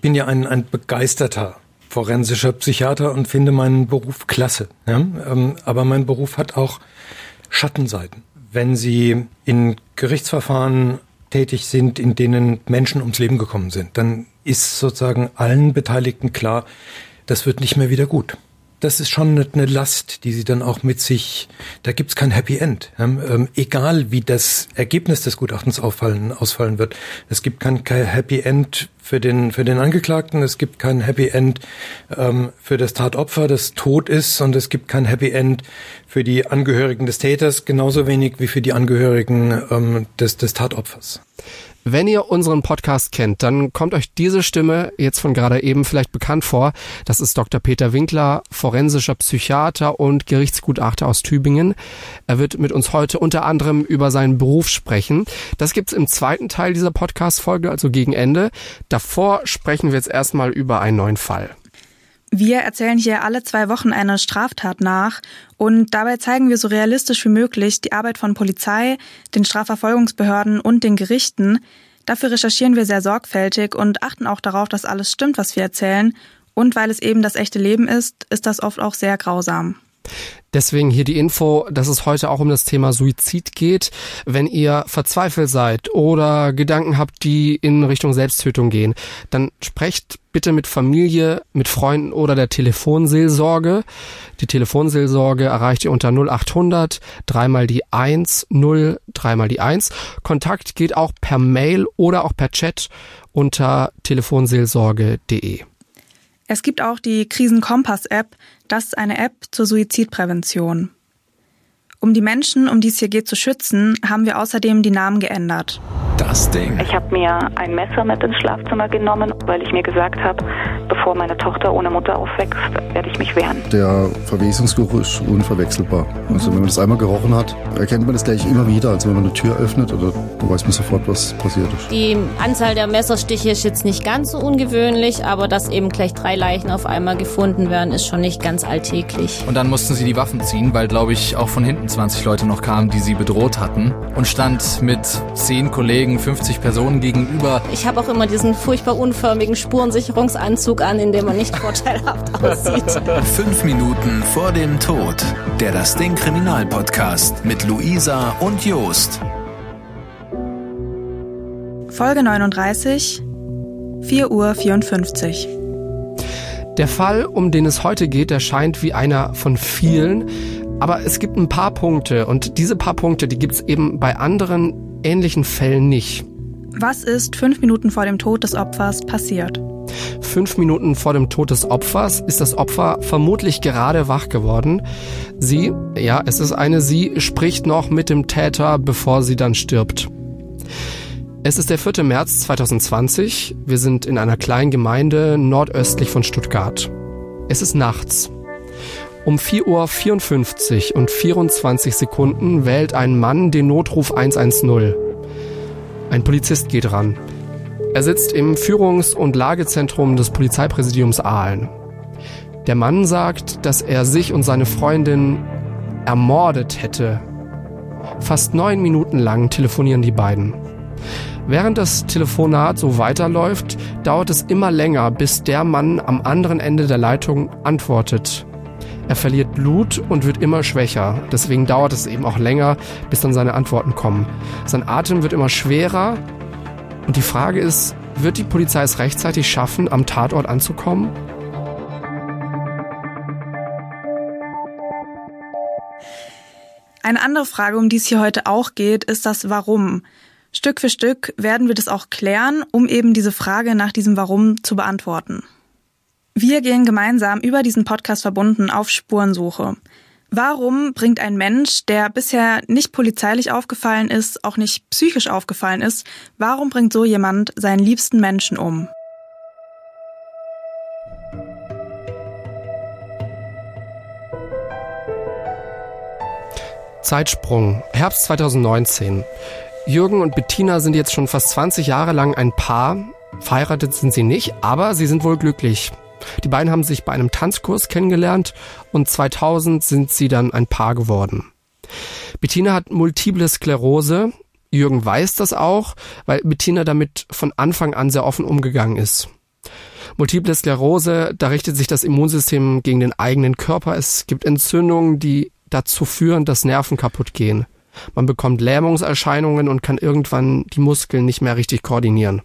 ich bin ja ein, ein begeisterter forensischer Psychiater und finde meinen Beruf klasse. Ja? Ähm, aber mein Beruf hat auch Schattenseiten. Wenn Sie in Gerichtsverfahren tätig sind, in denen Menschen ums Leben gekommen sind, dann ist sozusagen allen Beteiligten klar, das wird nicht mehr wieder gut das ist schon eine Last, die sie dann auch mit sich, da gibt's kein Happy End. Ähm, egal wie das Ergebnis des Gutachtens auffallen, ausfallen wird. Es gibt kein, kein Happy End für den, für den Angeklagten, es gibt kein Happy End ähm, für das Tatopfer, das tot ist, und es gibt kein Happy End für die Angehörigen des Täters, genauso wenig wie für die Angehörigen ähm, des, des Tatopfers. Wenn ihr unseren Podcast kennt, dann kommt euch diese Stimme jetzt von gerade eben vielleicht bekannt vor. Das ist Dr. Peter Winkler, forensischer Psychiater und Gerichtsgutachter aus Tübingen. Er wird mit uns heute unter anderem über seinen Beruf sprechen. Das gibt's im zweiten Teil dieser Podcast-Folge, also gegen Ende. Davor sprechen wir jetzt erstmal über einen neuen Fall. Wir erzählen hier alle zwei Wochen eine Straftat nach und dabei zeigen wir so realistisch wie möglich die Arbeit von Polizei, den Strafverfolgungsbehörden und den Gerichten. Dafür recherchieren wir sehr sorgfältig und achten auch darauf, dass alles stimmt, was wir erzählen. Und weil es eben das echte Leben ist, ist das oft auch sehr grausam. Deswegen hier die Info, dass es heute auch um das Thema Suizid geht. Wenn ihr verzweifelt seid oder Gedanken habt, die in Richtung Selbsttötung gehen, dann sprecht bitte mit Familie, mit Freunden oder der Telefonseelsorge. Die Telefonseelsorge erreicht ihr unter 0800 dreimal die 1 0 dreimal die 1. Kontakt geht auch per Mail oder auch per Chat unter telefonseelsorge.de. Es gibt auch die Krisenkompass-App. Das ist eine App zur Suizidprävention. Um die Menschen, um die es hier geht, zu schützen, haben wir außerdem die Namen geändert. Das Ding. Ich habe mir ein Messer mit ins Schlafzimmer genommen, weil ich mir gesagt habe, bevor meine Tochter ohne Mutter aufwächst, werde ich mich wehren. Der Verwesungsgeruch ist unverwechselbar. Also wenn man das einmal gerochen hat, erkennt man das gleich immer wieder. Also wenn man eine Tür öffnet, oder weiß man sofort, was passiert ist. Die Anzahl der Messerstiche ist jetzt nicht ganz so ungewöhnlich, aber dass eben gleich drei Leichen auf einmal gefunden werden, ist schon nicht ganz alltäglich. Und dann mussten sie die Waffen ziehen, weil, glaube ich, auch von hinten 20 Leute noch kamen, die sie bedroht hatten und stand mit 10 Kollegen, 50 Personen gegenüber. Ich habe auch immer diesen furchtbar unförmigen Spurensicherungsanzug an, in dem man nicht vorteilhaft aussieht. Fünf Minuten vor dem Tod. Der Das Ding Kriminalpodcast mit Luisa und Jost. Folge 39, 4.54 Uhr. Der Fall, um den es heute geht, erscheint wie einer von vielen, aber es gibt ein paar Punkte und diese paar Punkte, die gibt es eben bei anderen ähnlichen Fällen nicht. Was ist fünf Minuten vor dem Tod des Opfers passiert? Fünf Minuten vor dem Tod des Opfers ist das Opfer vermutlich gerade wach geworden. Sie, ja, es ist eine Sie, spricht noch mit dem Täter, bevor sie dann stirbt. Es ist der 4. März 2020. Wir sind in einer kleinen Gemeinde nordöstlich von Stuttgart. Es ist nachts. Um 4.54 Uhr und 24 Sekunden wählt ein Mann den Notruf 110. Ein Polizist geht ran. Er sitzt im Führungs- und Lagezentrum des Polizeipräsidiums Aalen. Der Mann sagt, dass er sich und seine Freundin ermordet hätte. Fast neun Minuten lang telefonieren die beiden. Während das Telefonat so weiterläuft, dauert es immer länger, bis der Mann am anderen Ende der Leitung antwortet. Er verliert Blut und wird immer schwächer. Deswegen dauert es eben auch länger, bis dann seine Antworten kommen. Sein Atem wird immer schwerer. Und die Frage ist, wird die Polizei es rechtzeitig schaffen, am Tatort anzukommen? Eine andere Frage, um die es hier heute auch geht, ist das Warum. Stück für Stück werden wir das auch klären, um eben diese Frage nach diesem Warum zu beantworten. Wir gehen gemeinsam über diesen Podcast verbunden auf Spurensuche. Warum bringt ein Mensch, der bisher nicht polizeilich aufgefallen ist, auch nicht psychisch aufgefallen ist, warum bringt so jemand seinen liebsten Menschen um? Zeitsprung, Herbst 2019. Jürgen und Bettina sind jetzt schon fast 20 Jahre lang ein Paar. Verheiratet sind sie nicht, aber sie sind wohl glücklich. Die beiden haben sich bei einem Tanzkurs kennengelernt und 2000 sind sie dann ein Paar geworden. Bettina hat multiple Sklerose. Jürgen weiß das auch, weil Bettina damit von Anfang an sehr offen umgegangen ist. Multiple Sklerose, da richtet sich das Immunsystem gegen den eigenen Körper. Es gibt Entzündungen, die dazu führen, dass Nerven kaputt gehen. Man bekommt Lähmungserscheinungen und kann irgendwann die Muskeln nicht mehr richtig koordinieren.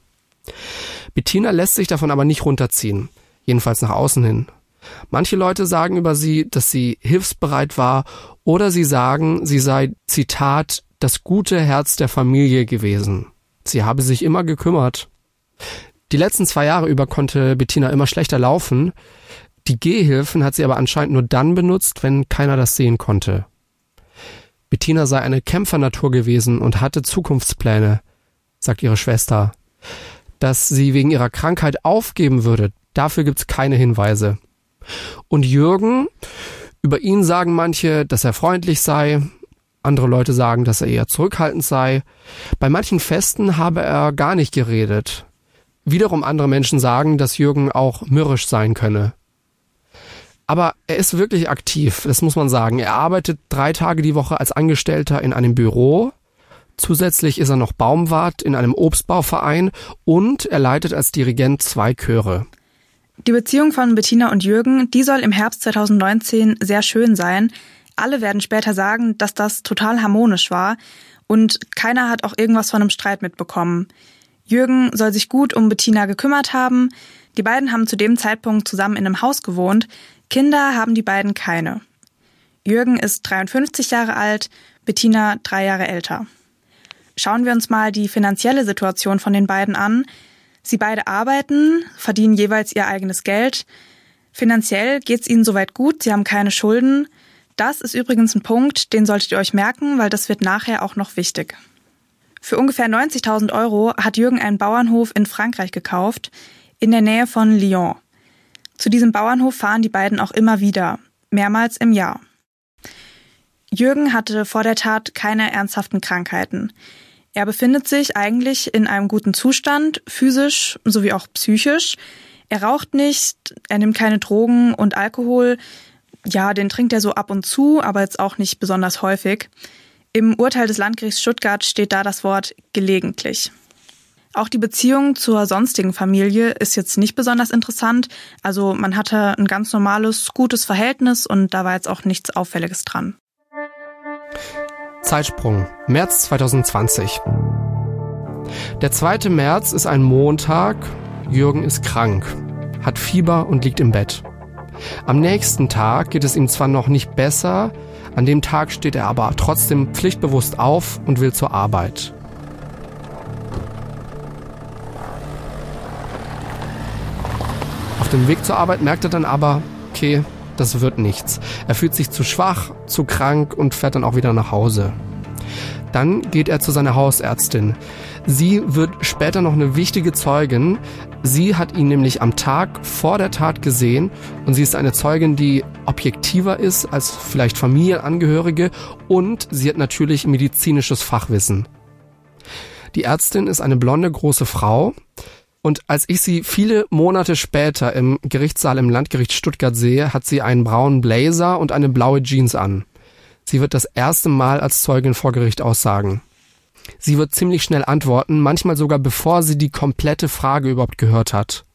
Bettina lässt sich davon aber nicht runterziehen, jedenfalls nach außen hin. Manche Leute sagen über sie, dass sie hilfsbereit war oder sie sagen, sie sei, Zitat, das gute Herz der Familie gewesen. Sie habe sich immer gekümmert. Die letzten zwei Jahre über konnte Bettina immer schlechter laufen. Die Gehhilfen hat sie aber anscheinend nur dann benutzt, wenn keiner das sehen konnte. Bettina sei eine Kämpfernatur gewesen und hatte Zukunftspläne, sagt ihre Schwester. Dass sie wegen ihrer Krankheit aufgeben würde, dafür gibt's keine Hinweise. Und Jürgen, über ihn sagen manche, dass er freundlich sei, andere Leute sagen, dass er eher zurückhaltend sei. Bei manchen Festen habe er gar nicht geredet. Wiederum andere Menschen sagen, dass Jürgen auch mürrisch sein könne. Aber er ist wirklich aktiv, das muss man sagen. Er arbeitet drei Tage die Woche als Angestellter in einem Büro. Zusätzlich ist er noch Baumwart in einem Obstbauverein und er leitet als Dirigent zwei Chöre. Die Beziehung von Bettina und Jürgen, die soll im Herbst 2019 sehr schön sein. Alle werden später sagen, dass das total harmonisch war und keiner hat auch irgendwas von einem Streit mitbekommen. Jürgen soll sich gut um Bettina gekümmert haben. Die beiden haben zu dem Zeitpunkt zusammen in einem Haus gewohnt. Kinder haben die beiden keine. Jürgen ist 53 Jahre alt, Bettina drei Jahre älter. Schauen wir uns mal die finanzielle Situation von den beiden an. Sie beide arbeiten, verdienen jeweils ihr eigenes Geld. Finanziell geht's ihnen soweit gut, sie haben keine Schulden. Das ist übrigens ein Punkt, den solltet ihr euch merken, weil das wird nachher auch noch wichtig. Für ungefähr 90.000 Euro hat Jürgen einen Bauernhof in Frankreich gekauft, in der Nähe von Lyon. Zu diesem Bauernhof fahren die beiden auch immer wieder, mehrmals im Jahr. Jürgen hatte vor der Tat keine ernsthaften Krankheiten. Er befindet sich eigentlich in einem guten Zustand, physisch sowie auch psychisch. Er raucht nicht, er nimmt keine Drogen und Alkohol. Ja, den trinkt er so ab und zu, aber jetzt auch nicht besonders häufig. Im Urteil des Landgerichts Stuttgart steht da das Wort gelegentlich. Auch die Beziehung zur sonstigen Familie ist jetzt nicht besonders interessant. Also man hatte ein ganz normales, gutes Verhältnis und da war jetzt auch nichts Auffälliges dran. Zeitsprung. März 2020. Der 2. März ist ein Montag. Jürgen ist krank, hat Fieber und liegt im Bett. Am nächsten Tag geht es ihm zwar noch nicht besser, an dem Tag steht er aber trotzdem pflichtbewusst auf und will zur Arbeit. Auf dem Weg zur Arbeit merkt er dann aber, okay, das wird nichts. Er fühlt sich zu schwach, zu krank und fährt dann auch wieder nach Hause. Dann geht er zu seiner Hausärztin. Sie wird später noch eine wichtige Zeugin. Sie hat ihn nämlich am Tag vor der Tat gesehen und sie ist eine Zeugin, die objektiver ist als vielleicht Familienangehörige und sie hat natürlich medizinisches Fachwissen. Die Ärztin ist eine blonde große Frau und als ich sie viele Monate später im Gerichtssaal im Landgericht Stuttgart sehe, hat sie einen braunen Blazer und eine blaue Jeans an. Sie wird das erste Mal als Zeugin vor Gericht aussagen. Sie wird ziemlich schnell antworten, manchmal sogar bevor sie die komplette Frage überhaupt gehört hat.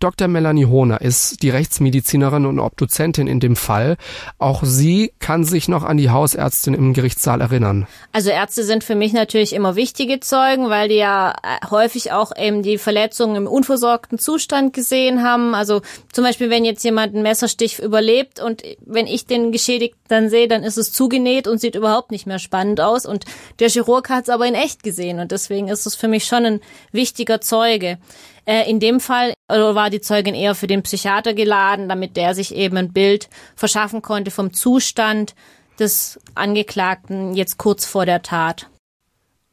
Dr. Melanie Hohner ist die Rechtsmedizinerin und Obduzentin in dem Fall. Auch sie kann sich noch an die Hausärztin im Gerichtssaal erinnern. Also Ärzte sind für mich natürlich immer wichtige Zeugen, weil die ja äh, häufig auch eben die Verletzungen im unversorgten Zustand gesehen haben. Also zum Beispiel, wenn jetzt jemand einen Messerstich überlebt und wenn ich den Geschädigten dann sehe, dann ist es zugenäht und sieht überhaupt nicht mehr spannend aus. Und der Chirurg hat es aber in echt gesehen und deswegen ist es für mich schon ein wichtiger Zeuge. Äh, in dem Fall war die Zeugin eher für den Psychiater geladen, damit der sich eben ein Bild verschaffen konnte vom Zustand des Angeklagten jetzt kurz vor der Tat.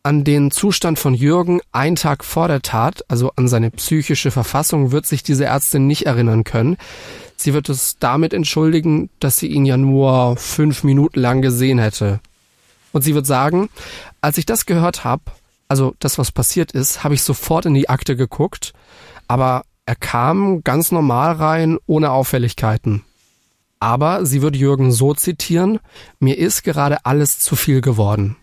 An den Zustand von Jürgen einen Tag vor der Tat, also an seine psychische Verfassung, wird sich diese Ärztin nicht erinnern können. Sie wird es damit entschuldigen, dass sie ihn ja nur fünf Minuten lang gesehen hätte. Und sie wird sagen, als ich das gehört habe, also das, was passiert ist, habe ich sofort in die Akte geguckt, aber er kam ganz normal rein, ohne Auffälligkeiten. Aber, sie wird Jürgen so zitieren, mir ist gerade alles zu viel geworden.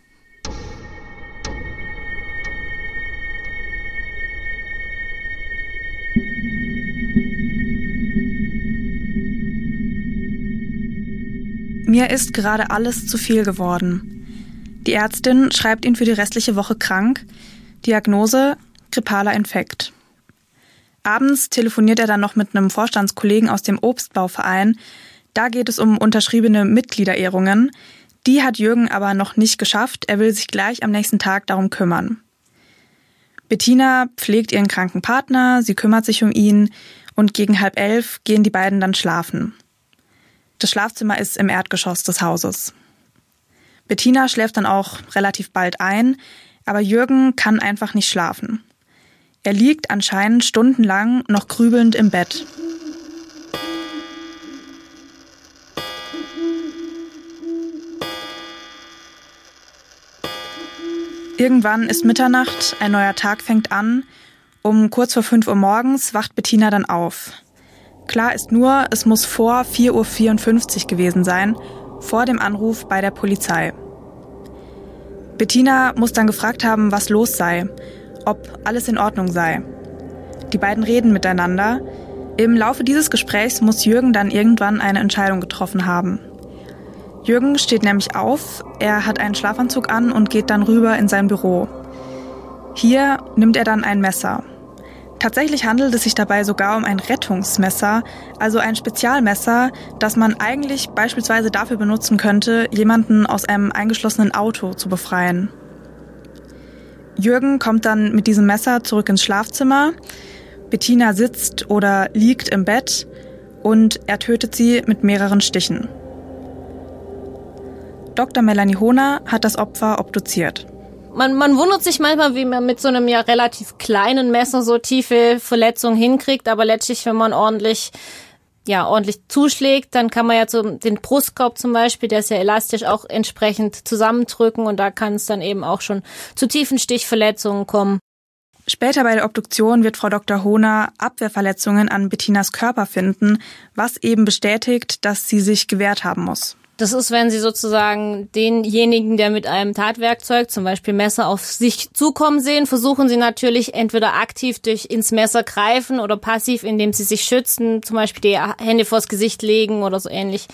Mir ist gerade alles zu viel geworden. Die Ärztin schreibt ihn für die restliche Woche krank. Diagnose grippaler Infekt. Abends telefoniert er dann noch mit einem Vorstandskollegen aus dem Obstbauverein. Da geht es um unterschriebene Mitgliederehrungen. Die hat Jürgen aber noch nicht geschafft. Er will sich gleich am nächsten Tag darum kümmern. Bettina pflegt ihren kranken Partner, sie kümmert sich um ihn und gegen halb elf gehen die beiden dann schlafen. Das Schlafzimmer ist im Erdgeschoss des Hauses. Bettina schläft dann auch relativ bald ein, aber Jürgen kann einfach nicht schlafen. Er liegt anscheinend stundenlang noch grübelnd im Bett. Irgendwann ist Mitternacht, ein neuer Tag fängt an. Um kurz vor 5 Uhr morgens wacht Bettina dann auf. Klar ist nur, es muss vor 4.54 Uhr gewesen sein, vor dem Anruf bei der Polizei. Bettina muss dann gefragt haben, was los sei, ob alles in Ordnung sei. Die beiden reden miteinander. Im Laufe dieses Gesprächs muss Jürgen dann irgendwann eine Entscheidung getroffen haben. Jürgen steht nämlich auf, er hat einen Schlafanzug an und geht dann rüber in sein Büro. Hier nimmt er dann ein Messer. Tatsächlich handelt es sich dabei sogar um ein Rettungsmesser, also ein Spezialmesser, das man eigentlich beispielsweise dafür benutzen könnte, jemanden aus einem eingeschlossenen Auto zu befreien. Jürgen kommt dann mit diesem Messer zurück ins Schlafzimmer. Bettina sitzt oder liegt im Bett und er tötet sie mit mehreren Stichen. Dr. Melanie Hohner hat das Opfer obduziert. Man, man wundert sich manchmal, wie man mit so einem ja relativ kleinen Messer so tiefe Verletzungen hinkriegt, aber letztlich, wenn man ordentlich ja, ordentlich zuschlägt, dann kann man ja so den Brustkorb zum Beispiel, der ist ja elastisch, auch entsprechend zusammendrücken und da kann es dann eben auch schon zu tiefen Stichverletzungen kommen. Später bei der Obduktion wird Frau Dr. Hohner Abwehrverletzungen an Bettinas Körper finden, was eben bestätigt, dass sie sich gewehrt haben muss. Das ist, wenn Sie sozusagen denjenigen, der mit einem Tatwerkzeug, zum Beispiel Messer, auf sich zukommen sehen, versuchen Sie natürlich entweder aktiv durch ins Messer greifen oder passiv, indem Sie sich schützen, zum Beispiel die Hände vors Gesicht legen oder so ähnlich,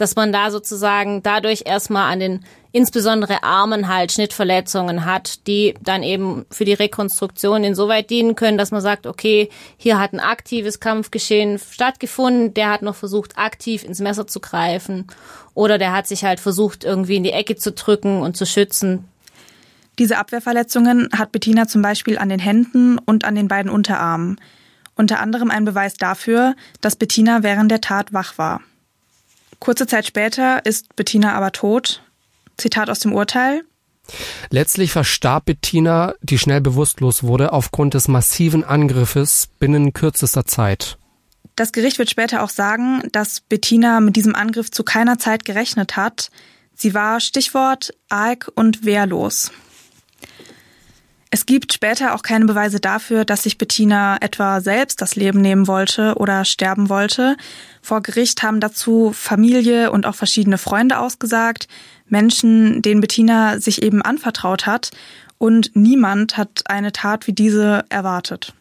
dass man da sozusagen dadurch erstmal an den insbesondere Armen halt Schnittverletzungen hat, die dann eben für die Rekonstruktion insoweit dienen können, dass man sagt, okay, hier hat ein aktives Kampfgeschehen stattgefunden, der hat noch versucht, aktiv ins Messer zu greifen oder der hat sich halt versucht, irgendwie in die Ecke zu drücken und zu schützen. Diese Abwehrverletzungen hat Bettina zum Beispiel an den Händen und an den beiden Unterarmen. Unter anderem ein Beweis dafür, dass Bettina während der Tat wach war. Kurze Zeit später ist Bettina aber tot, Zitat aus dem Urteil. Letztlich verstarb Bettina, die schnell bewusstlos wurde, aufgrund des massiven Angriffes binnen kürzester Zeit. Das Gericht wird später auch sagen, dass Bettina mit diesem Angriff zu keiner Zeit gerechnet hat. Sie war Stichwort arg und wehrlos. Es gibt später auch keine Beweise dafür, dass sich Bettina etwa selbst das Leben nehmen wollte oder sterben wollte. Vor Gericht haben dazu Familie und auch verschiedene Freunde ausgesagt. Menschen, denen Bettina sich eben anvertraut hat. Und niemand hat eine Tat wie diese erwartet.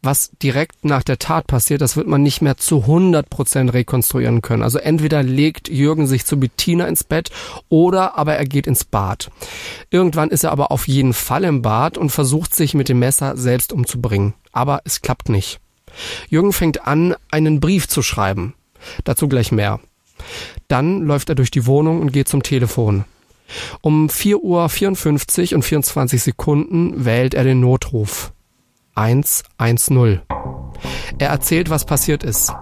Was direkt nach der Tat passiert, das wird man nicht mehr zu 100 Prozent rekonstruieren können. Also entweder legt Jürgen sich zu Bettina ins Bett oder aber er geht ins Bad. Irgendwann ist er aber auf jeden Fall im Bad und versucht sich mit dem Messer selbst umzubringen. Aber es klappt nicht. Jürgen fängt an, einen Brief zu schreiben. Dazu gleich mehr. Dann läuft er durch die Wohnung und geht zum Telefon. Um 4.54 Uhr und 24 Sekunden wählt er den Notruf. 110. Er erzählt, was passiert ist.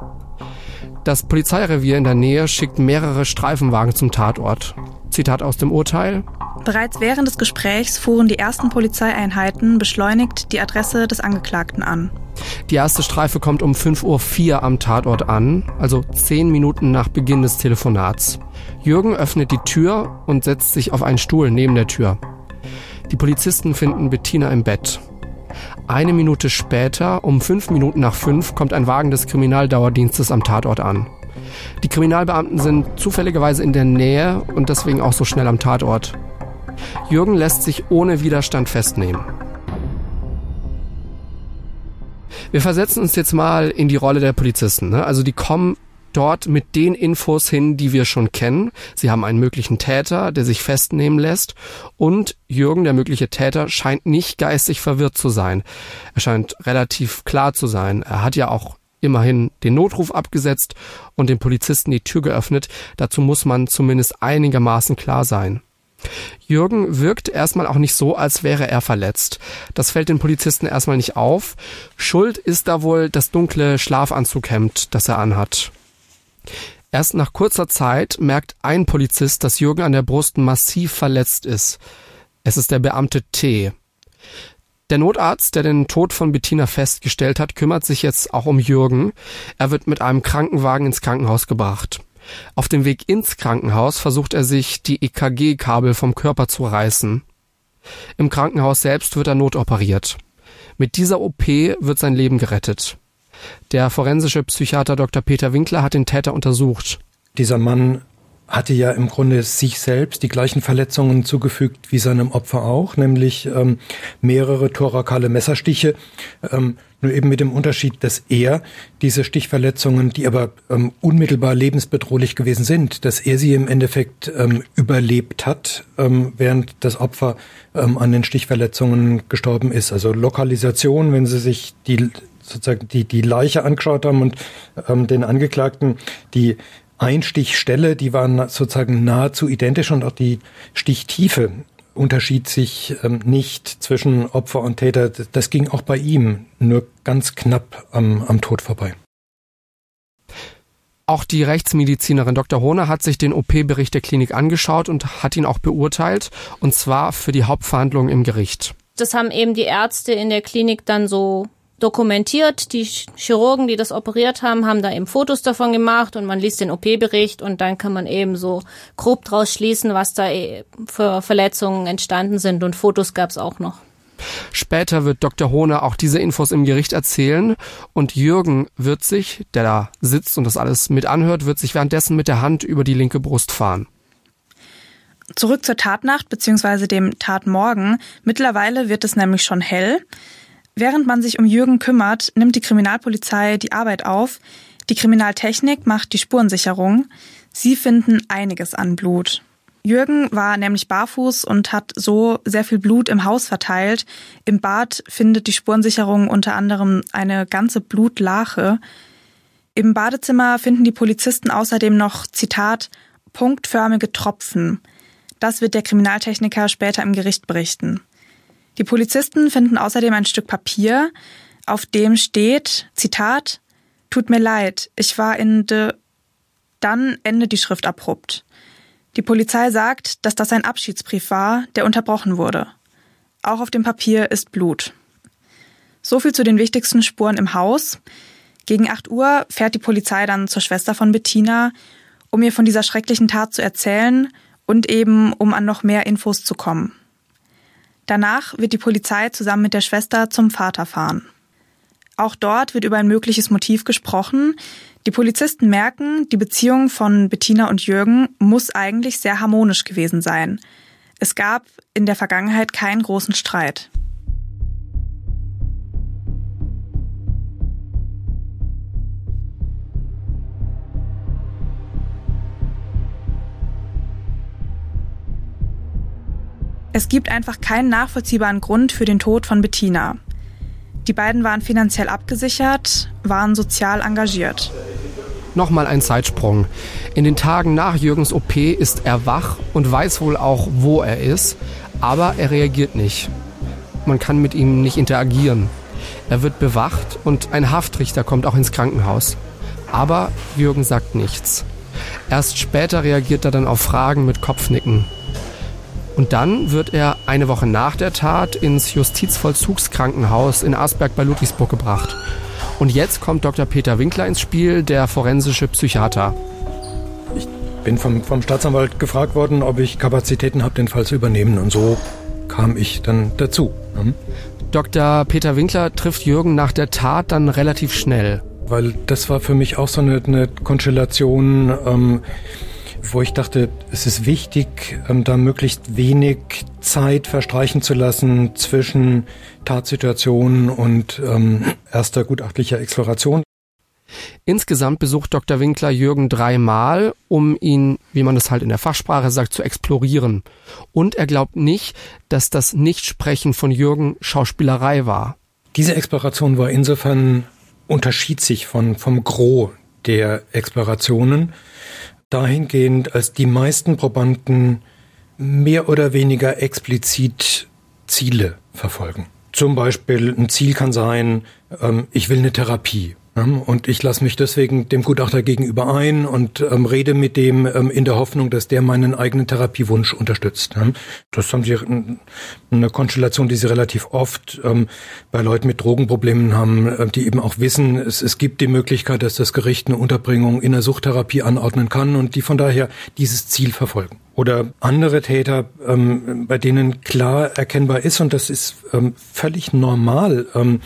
Das Polizeirevier in der Nähe schickt mehrere Streifenwagen zum Tatort. Zitat aus dem Urteil. Bereits während des Gesprächs fuhren die ersten Polizeieinheiten beschleunigt die Adresse des Angeklagten an. Die erste Streife kommt um 5.04 Uhr am Tatort an, also zehn Minuten nach Beginn des Telefonats. Jürgen öffnet die Tür und setzt sich auf einen Stuhl neben der Tür. Die Polizisten finden Bettina im Bett. Eine Minute später, um fünf Minuten nach fünf, kommt ein Wagen des Kriminaldauerdienstes am Tatort an. Die Kriminalbeamten sind zufälligerweise in der Nähe und deswegen auch so schnell am Tatort. Jürgen lässt sich ohne Widerstand festnehmen. Wir versetzen uns jetzt mal in die Rolle der Polizisten. Ne? Also die kommen dort mit den Infos hin, die wir schon kennen. Sie haben einen möglichen Täter, der sich festnehmen lässt. Und Jürgen, der mögliche Täter, scheint nicht geistig verwirrt zu sein. Er scheint relativ klar zu sein. Er hat ja auch immerhin den Notruf abgesetzt und den Polizisten die Tür geöffnet. Dazu muss man zumindest einigermaßen klar sein. Jürgen wirkt erstmal auch nicht so, als wäre er verletzt. Das fällt den Polizisten erstmal nicht auf. Schuld ist da wohl das dunkle Schlafanzughemd, das er anhat. Erst nach kurzer Zeit merkt ein Polizist, dass Jürgen an der Brust massiv verletzt ist. Es ist der Beamte T. Der Notarzt, der den Tod von Bettina festgestellt hat, kümmert sich jetzt auch um Jürgen. Er wird mit einem Krankenwagen ins Krankenhaus gebracht. Auf dem Weg ins Krankenhaus versucht er sich die EKG-Kabel vom Körper zu reißen. Im Krankenhaus selbst wird er notoperiert. Mit dieser OP wird sein Leben gerettet. Der forensische Psychiater Dr. Peter Winkler hat den Täter untersucht. Dieser Mann hatte ja im Grunde sich selbst die gleichen Verletzungen zugefügt wie seinem Opfer auch, nämlich ähm, mehrere thorakale Messerstiche, ähm, nur eben mit dem Unterschied, dass er diese Stichverletzungen, die aber ähm, unmittelbar lebensbedrohlich gewesen sind, dass er sie im Endeffekt ähm, überlebt hat, ähm, während das Opfer ähm, an den Stichverletzungen gestorben ist. Also Lokalisation, wenn Sie sich die sozusagen die, die Leiche angeschaut haben und ähm, den Angeklagten, die Einstichstelle, die waren sozusagen nahezu identisch und auch die Stichtiefe unterschied sich ähm, nicht zwischen Opfer und Täter. Das ging auch bei ihm nur ganz knapp am, am Tod vorbei. Auch die Rechtsmedizinerin Dr. Hohner hat sich den OP-Bericht der Klinik angeschaut und hat ihn auch beurteilt, und zwar für die Hauptverhandlung im Gericht. Das haben eben die Ärzte in der Klinik dann so dokumentiert. Die Chirurgen, die das operiert haben, haben da eben Fotos davon gemacht und man liest den OP-Bericht und dann kann man eben so grob draus schließen, was da äh, für Verletzungen entstanden sind und Fotos gab es auch noch. Später wird Dr. Hohner auch diese Infos im Gericht erzählen und Jürgen wird sich, der da sitzt und das alles mit anhört, wird sich währenddessen mit der Hand über die linke Brust fahren. Zurück zur Tatnacht bzw. dem Tatmorgen. Mittlerweile wird es nämlich schon hell. Während man sich um Jürgen kümmert, nimmt die Kriminalpolizei die Arbeit auf. Die Kriminaltechnik macht die Spurensicherung. Sie finden einiges an Blut. Jürgen war nämlich barfuß und hat so sehr viel Blut im Haus verteilt. Im Bad findet die Spurensicherung unter anderem eine ganze Blutlache. Im Badezimmer finden die Polizisten außerdem noch, Zitat, punktförmige Tropfen. Das wird der Kriminaltechniker später im Gericht berichten. Die Polizisten finden außerdem ein Stück Papier, auf dem steht, Zitat, Tut mir leid, ich war in de... Dann endet die Schrift abrupt. Die Polizei sagt, dass das ein Abschiedsbrief war, der unterbrochen wurde. Auch auf dem Papier ist Blut. So viel zu den wichtigsten Spuren im Haus. Gegen 8 Uhr fährt die Polizei dann zur Schwester von Bettina, um ihr von dieser schrecklichen Tat zu erzählen und eben um an noch mehr Infos zu kommen. Danach wird die Polizei zusammen mit der Schwester zum Vater fahren. Auch dort wird über ein mögliches Motiv gesprochen. Die Polizisten merken, die Beziehung von Bettina und Jürgen muss eigentlich sehr harmonisch gewesen sein. Es gab in der Vergangenheit keinen großen Streit. Es gibt einfach keinen nachvollziehbaren Grund für den Tod von Bettina. Die beiden waren finanziell abgesichert, waren sozial engagiert. Nochmal ein Zeitsprung. In den Tagen nach Jürgens OP ist er wach und weiß wohl auch, wo er ist, aber er reagiert nicht. Man kann mit ihm nicht interagieren. Er wird bewacht und ein Haftrichter kommt auch ins Krankenhaus. Aber Jürgen sagt nichts. Erst später reagiert er dann auf Fragen mit Kopfnicken. Und dann wird er eine Woche nach der Tat ins Justizvollzugskrankenhaus in Asberg bei Ludwigsburg gebracht. Und jetzt kommt Dr. Peter Winkler ins Spiel, der forensische Psychiater. Ich bin vom, vom Staatsanwalt gefragt worden, ob ich Kapazitäten habe, den Fall zu übernehmen. Und so kam ich dann dazu. Hm? Dr. Peter Winkler trifft Jürgen nach der Tat dann relativ schnell. Weil das war für mich auch so eine, eine Konstellation. Ähm, wo ich dachte, es ist wichtig, ähm, da möglichst wenig Zeit verstreichen zu lassen zwischen Tatsituation und ähm, erster gutachtlicher Exploration. Insgesamt besucht Dr. Winkler Jürgen dreimal, um ihn, wie man es halt in der Fachsprache sagt, zu explorieren. Und er glaubt nicht, dass das Nichtsprechen von Jürgen Schauspielerei war. Diese Exploration war insofern unterschied sich von, vom Gros der Explorationen dahingehend, als die meisten Probanden mehr oder weniger explizit Ziele verfolgen. Zum Beispiel ein Ziel kann sein, ähm, ich will eine Therapie und ich lasse mich deswegen dem Gutachter gegenüber ein und ähm, rede mit dem ähm, in der Hoffnung, dass der meinen eigenen Therapiewunsch unterstützt. Ne? Das haben sie eine Konstellation, die sie relativ oft ähm, bei Leuten mit Drogenproblemen haben, äh, die eben auch wissen, es, es gibt die Möglichkeit, dass das Gericht eine Unterbringung in der Suchttherapie anordnen kann und die von daher dieses Ziel verfolgen. Oder andere Täter, ähm, bei denen klar erkennbar ist, und das ist ähm, völlig normal, ähm,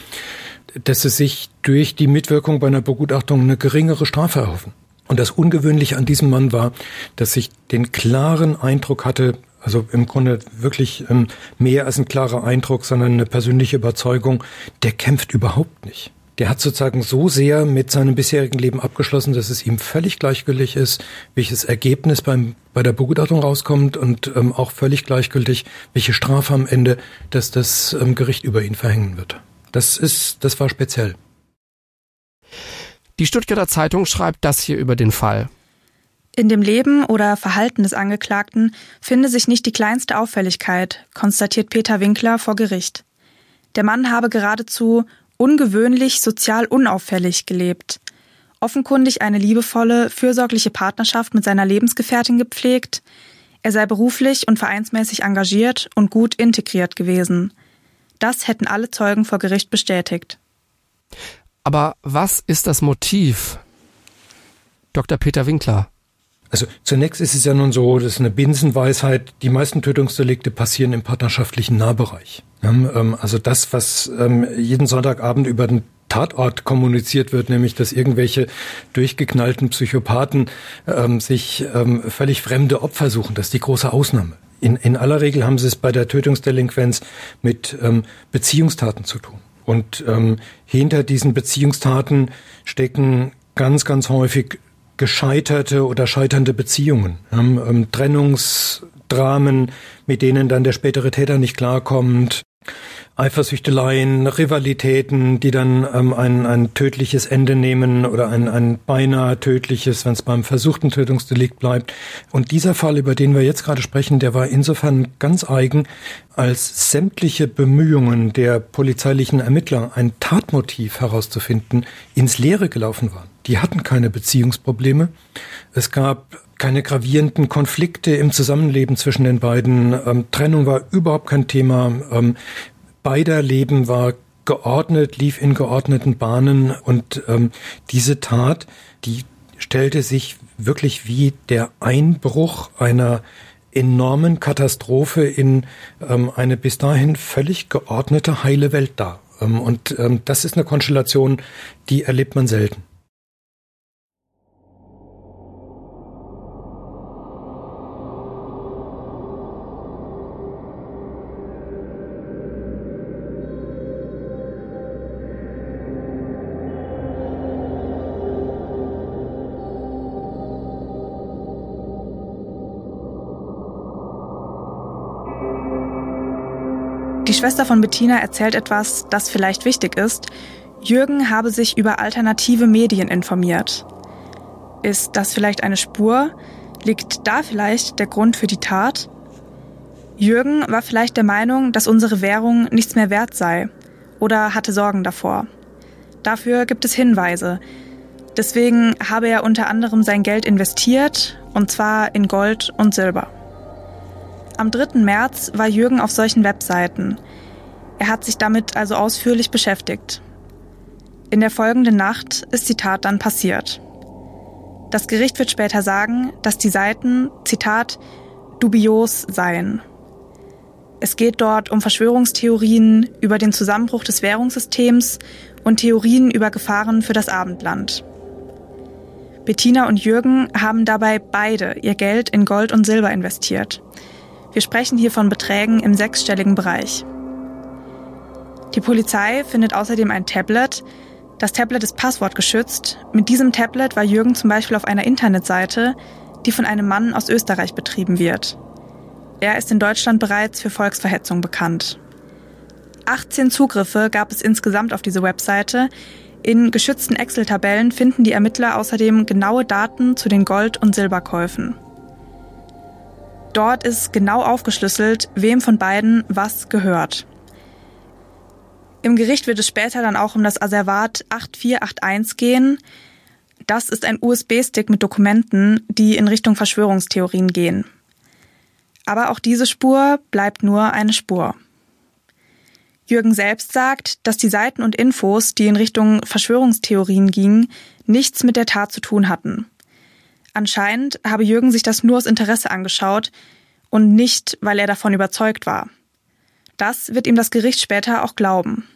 dass sie sich durch die Mitwirkung bei einer Begutachtung eine geringere Strafe erhoffen. Und das Ungewöhnliche an diesem Mann war, dass ich den klaren Eindruck hatte, also im Grunde wirklich ähm, mehr als ein klarer Eindruck, sondern eine persönliche Überzeugung, der kämpft überhaupt nicht. Der hat sozusagen so sehr mit seinem bisherigen Leben abgeschlossen, dass es ihm völlig gleichgültig ist, welches Ergebnis beim, bei der Begutachtung rauskommt und ähm, auch völlig gleichgültig, welche Strafe am Ende dass das ähm, Gericht über ihn verhängen wird. Das ist, das war speziell. Die Stuttgarter Zeitung schreibt das hier über den Fall. In dem Leben oder Verhalten des Angeklagten finde sich nicht die kleinste Auffälligkeit, konstatiert Peter Winkler vor Gericht. Der Mann habe geradezu ungewöhnlich sozial unauffällig gelebt, offenkundig eine liebevolle, fürsorgliche Partnerschaft mit seiner Lebensgefährtin gepflegt, er sei beruflich und vereinsmäßig engagiert und gut integriert gewesen. Das hätten alle Zeugen vor Gericht bestätigt. Aber was ist das Motiv? Dr. Peter Winkler. Also zunächst ist es ja nun so, das ist eine Binsenweisheit, die meisten Tötungsdelikte passieren im partnerschaftlichen Nahbereich. Ähm, also das, was ähm, jeden Sonntagabend über den Tatort kommuniziert wird, nämlich dass irgendwelche durchgeknallten Psychopathen ähm, sich völlig fremde Opfer suchen, das ist die große Ausnahme. In, in aller Regel haben sie es bei der Tötungsdelinquenz mit ähm, Beziehungstaten zu tun. Und ähm, hinter diesen Beziehungstaten stecken ganz, ganz häufig gescheiterte oder scheiternde Beziehungen. Ähm, Trennungsdramen, mit denen dann der spätere Täter nicht klarkommt, Eifersüchteleien, Rivalitäten, die dann ähm, ein, ein tödliches Ende nehmen oder ein, ein beinahe tödliches, wenn es beim versuchten Tötungsdelikt bleibt. Und dieser Fall, über den wir jetzt gerade sprechen, der war insofern ganz eigen, als sämtliche Bemühungen der polizeilichen Ermittler, ein Tatmotiv herauszufinden, ins Leere gelaufen waren. Die hatten keine Beziehungsprobleme. Es gab keine gravierenden Konflikte im Zusammenleben zwischen den beiden. Ähm, Trennung war überhaupt kein Thema. Ähm, beider Leben war geordnet, lief in geordneten Bahnen und ähm, diese Tat, die stellte sich wirklich wie der Einbruch einer enormen Katastrophe in ähm, eine bis dahin völlig geordnete heile Welt dar. Ähm, und ähm, das ist eine Konstellation, die erlebt man selten. Schwester von Bettina erzählt etwas, das vielleicht wichtig ist. Jürgen habe sich über alternative Medien informiert. Ist das vielleicht eine Spur? Liegt da vielleicht der Grund für die Tat? Jürgen war vielleicht der Meinung, dass unsere Währung nichts mehr wert sei oder hatte Sorgen davor. Dafür gibt es Hinweise. Deswegen habe er unter anderem sein Geld investiert, und zwar in Gold und Silber. Am 3. März war Jürgen auf solchen Webseiten. Er hat sich damit also ausführlich beschäftigt. In der folgenden Nacht ist die Tat dann passiert. Das Gericht wird später sagen, dass die Seiten, Zitat, dubios seien. Es geht dort um Verschwörungstheorien über den Zusammenbruch des Währungssystems und Theorien über Gefahren für das Abendland. Bettina und Jürgen haben dabei beide ihr Geld in Gold und Silber investiert. Wir sprechen hier von Beträgen im sechsstelligen Bereich. Die Polizei findet außerdem ein Tablet, Das Tablet ist passwortgeschützt. Mit diesem Tablet war Jürgen zum Beispiel auf einer Internetseite, die von einem Mann aus Österreich betrieben wird. Er ist in Deutschland bereits für Volksverhetzung bekannt. 18 Zugriffe gab es insgesamt auf diese Webseite. In geschützten Excel-Tabellen finden die Ermittler außerdem genaue Daten zu den Gold- und Silberkäufen. Dort ist genau aufgeschlüsselt, wem von beiden was gehört. Im Gericht wird es später dann auch um das Asservat 8481 gehen. Das ist ein USB-Stick mit Dokumenten, die in Richtung Verschwörungstheorien gehen. Aber auch diese Spur bleibt nur eine Spur. Jürgen selbst sagt, dass die Seiten und Infos, die in Richtung Verschwörungstheorien gingen, nichts mit der Tat zu tun hatten. Anscheinend habe Jürgen sich das nur aus Interesse angeschaut und nicht, weil er davon überzeugt war. Das wird ihm das Gericht später auch glauben.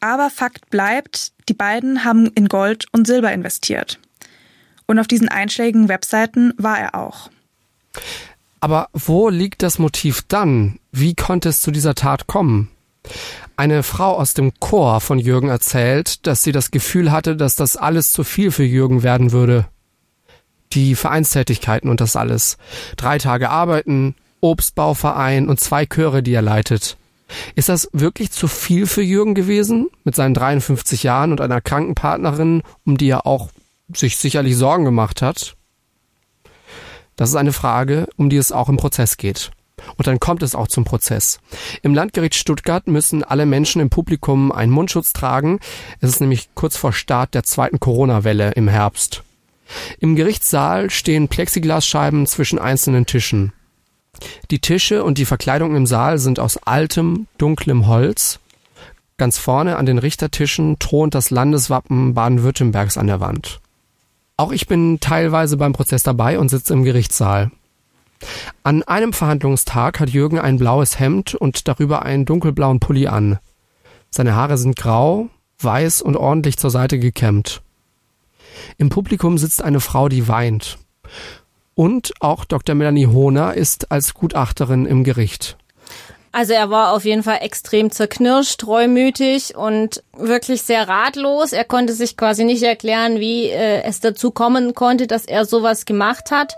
Aber Fakt bleibt, die beiden haben in Gold und Silber investiert. Und auf diesen einschlägigen Webseiten war er auch. Aber wo liegt das Motiv dann? Wie konnte es zu dieser Tat kommen? Eine Frau aus dem Chor von Jürgen erzählt, dass sie das Gefühl hatte, dass das alles zu viel für Jürgen werden würde. Die Vereinstätigkeiten und das alles. Drei Tage arbeiten, Obstbauverein und zwei Chöre, die er leitet. Ist das wirklich zu viel für Jürgen gewesen? Mit seinen 53 Jahren und einer Krankenpartnerin, um die er auch sich sicherlich Sorgen gemacht hat? Das ist eine Frage, um die es auch im Prozess geht. Und dann kommt es auch zum Prozess. Im Landgericht Stuttgart müssen alle Menschen im Publikum einen Mundschutz tragen. Es ist nämlich kurz vor Start der zweiten Corona-Welle im Herbst. Im Gerichtssaal stehen Plexiglasscheiben zwischen einzelnen Tischen. Die Tische und die Verkleidung im Saal sind aus altem, dunklem Holz. Ganz vorne an den Richtertischen thront das Landeswappen Baden-Württembergs an der Wand. Auch ich bin teilweise beim Prozess dabei und sitze im Gerichtssaal. An einem Verhandlungstag hat Jürgen ein blaues Hemd und darüber einen dunkelblauen Pulli an. Seine Haare sind grau, weiß und ordentlich zur Seite gekämmt. Im Publikum sitzt eine Frau, die weint. Und auch Dr. Melanie Hohner ist als Gutachterin im Gericht. Also er war auf jeden Fall extrem zerknirscht, treumütig und wirklich sehr ratlos. Er konnte sich quasi nicht erklären, wie äh, es dazu kommen konnte, dass er sowas gemacht hat.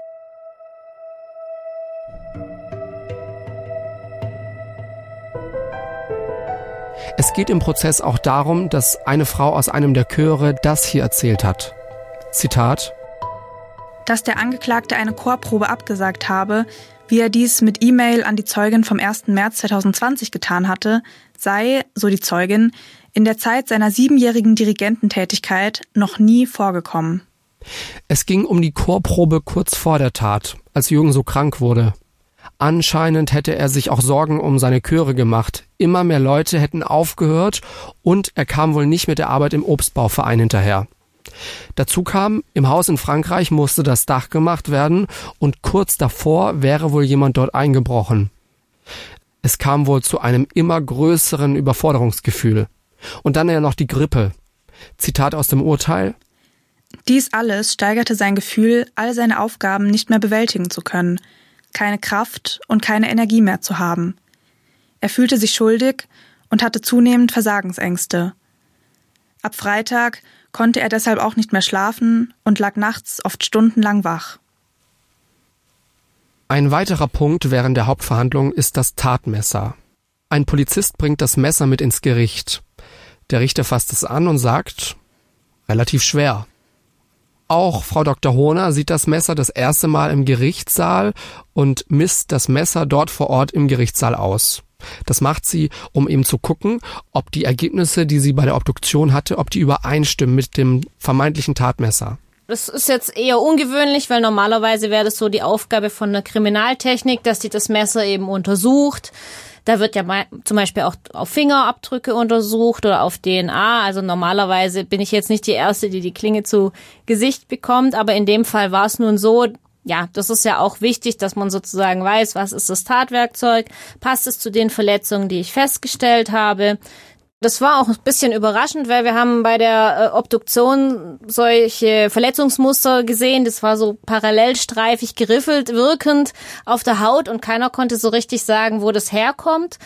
Es geht im Prozess auch darum, dass eine Frau aus einem der Chöre das hier erzählt hat. Zitat dass der Angeklagte eine Chorprobe abgesagt habe, wie er dies mit E-Mail an die Zeugin vom 1. März 2020 getan hatte, sei, so die Zeugin, in der Zeit seiner siebenjährigen Dirigententätigkeit noch nie vorgekommen. Es ging um die Chorprobe kurz vor der Tat, als Jürgen so krank wurde. Anscheinend hätte er sich auch Sorgen um seine Chöre gemacht. Immer mehr Leute hätten aufgehört und er kam wohl nicht mit der Arbeit im Obstbauverein hinterher. Dazu kam, im Haus in Frankreich musste das Dach gemacht werden und kurz davor wäre wohl jemand dort eingebrochen. Es kam wohl zu einem immer größeren Überforderungsgefühl. Und dann ja noch die Grippe. Zitat aus dem Urteil. Dies alles steigerte sein Gefühl, all seine Aufgaben nicht mehr bewältigen zu können, keine Kraft und keine Energie mehr zu haben. Er fühlte sich schuldig und hatte zunehmend Versagensängste. Ab Freitag konnte er deshalb auch nicht mehr schlafen und lag nachts oft stundenlang wach. Ein weiterer Punkt während der Hauptverhandlung ist das Tatmesser. Ein Polizist bringt das Messer mit ins Gericht. Der Richter fasst es an und sagt, relativ schwer. Auch Frau Dr. Hohner sieht das Messer das erste Mal im Gerichtssaal und misst das Messer dort vor Ort im Gerichtssaal aus. Das macht sie, um eben zu gucken, ob die Ergebnisse, die sie bei der Obduktion hatte, ob die übereinstimmen mit dem vermeintlichen Tatmesser. Das ist jetzt eher ungewöhnlich, weil normalerweise wäre das so die Aufgabe von der Kriminaltechnik, dass die das Messer eben untersucht. Da wird ja zum Beispiel auch auf Fingerabdrücke untersucht oder auf DNA. Also normalerweise bin ich jetzt nicht die Erste, die die Klinge zu Gesicht bekommt, aber in dem Fall war es nun so, ja, das ist ja auch wichtig, dass man sozusagen weiß, was ist das Tatwerkzeug, passt es zu den Verletzungen, die ich festgestellt habe. Das war auch ein bisschen überraschend, weil wir haben bei der äh, Obduktion solche Verletzungsmuster gesehen. Das war so parallelstreifig geriffelt wirkend auf der Haut und keiner konnte so richtig sagen, wo das herkommt.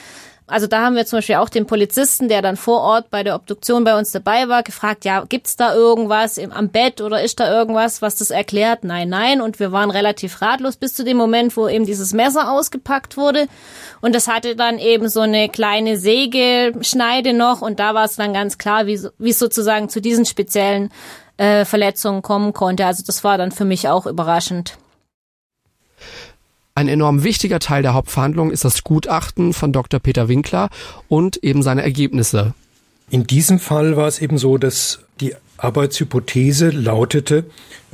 Also da haben wir zum Beispiel auch den Polizisten, der dann vor Ort bei der Obduktion bei uns dabei war, gefragt, ja, gibt's da irgendwas im, am Bett oder ist da irgendwas, was das erklärt? Nein, nein. Und wir waren relativ ratlos bis zu dem Moment, wo eben dieses Messer ausgepackt wurde. Und das hatte dann eben so eine kleine Sägeschneide noch. Und da war es dann ganz klar, wie, wie es sozusagen zu diesen speziellen äh, Verletzungen kommen konnte. Also das war dann für mich auch überraschend. Ein enorm wichtiger Teil der Hauptverhandlung ist das Gutachten von Dr. Peter Winkler und eben seine Ergebnisse. In diesem Fall war es eben so, dass die Arbeitshypothese lautete,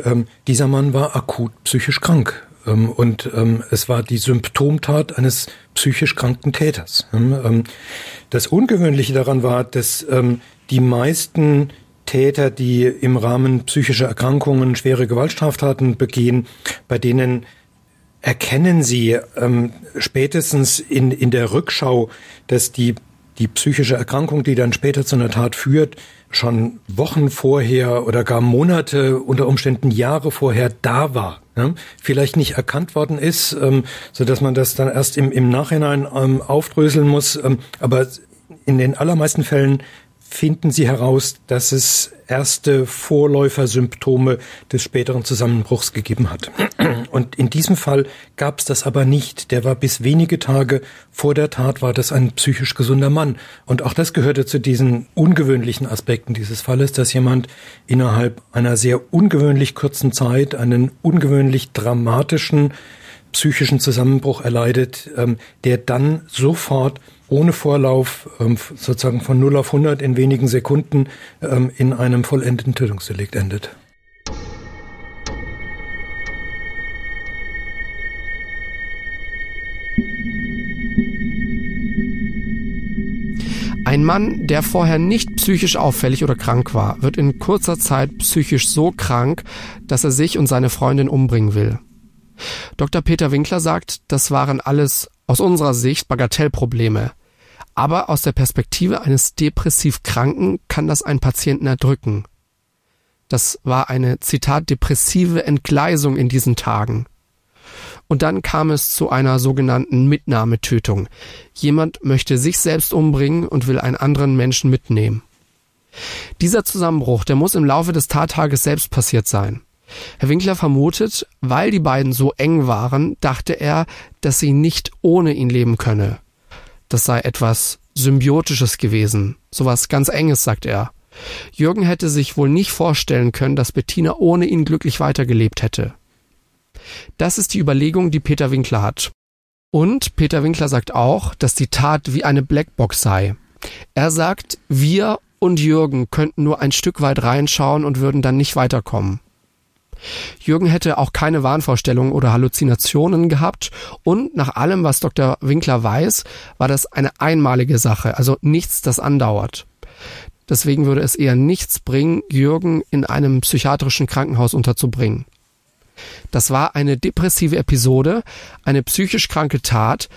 ähm, dieser Mann war akut psychisch krank. Ähm, und ähm, es war die Symptomtat eines psychisch kranken Täters. Ähm, ähm das Ungewöhnliche daran war, dass ähm, die meisten Täter, die im Rahmen psychischer Erkrankungen schwere Gewaltstraftaten begehen, bei denen erkennen Sie ähm, spätestens in, in der Rückschau, dass die, die psychische Erkrankung, die dann später zu einer Tat führt, schon Wochen vorher oder gar Monate, unter Umständen Jahre vorher da war. Ne? Vielleicht nicht erkannt worden ist, ähm, so dass man das dann erst im, im Nachhinein ähm, aufdröseln muss. Ähm, aber in den allermeisten Fällen finden Sie heraus, dass es erste Vorläufersymptome des späteren Zusammenbruchs gegeben hat. Und in diesem Fall gab es das aber nicht. Der war bis wenige Tage vor der Tat war das ein psychisch gesunder Mann. Und auch das gehörte zu diesen ungewöhnlichen Aspekten dieses Falles, dass jemand innerhalb einer sehr ungewöhnlich kurzen Zeit einen ungewöhnlich dramatischen psychischen Zusammenbruch erleidet, ähm, der dann sofort ohne Vorlauf ähm, sozusagen von 0 auf 100 in wenigen Sekunden ähm, in einem vollendeten Tötungsdelikt endet. Ein Mann, der vorher nicht psychisch auffällig oder krank war, wird in kurzer Zeit psychisch so krank, dass er sich und seine Freundin umbringen will. Dr. Peter Winkler sagt, das waren alles aus unserer Sicht Bagatellprobleme. Aber aus der Perspektive eines depressiv Kranken kann das einen Patienten erdrücken. Das war eine, Zitat, depressive Entgleisung in diesen Tagen. Und dann kam es zu einer sogenannten Mitnahmetötung. Jemand möchte sich selbst umbringen und will einen anderen Menschen mitnehmen. Dieser Zusammenbruch, der muss im Laufe des Tattages selbst passiert sein. Herr Winkler vermutet, weil die beiden so eng waren, dachte er, dass sie nicht ohne ihn leben könne. Das sei etwas Symbiotisches gewesen, sowas ganz Enges, sagt er. Jürgen hätte sich wohl nicht vorstellen können, dass Bettina ohne ihn glücklich weitergelebt hätte. Das ist die Überlegung, die Peter Winkler hat. Und Peter Winkler sagt auch, dass die Tat wie eine Blackbox sei. Er sagt, wir und Jürgen könnten nur ein Stück weit reinschauen und würden dann nicht weiterkommen. Jürgen hätte auch keine Wahnvorstellungen oder Halluzinationen gehabt und nach allem, was Dr. Winkler weiß, war das eine einmalige Sache, also nichts, das andauert. Deswegen würde es eher nichts bringen, Jürgen in einem psychiatrischen Krankenhaus unterzubringen. Das war eine depressive Episode, eine psychisch kranke Tat.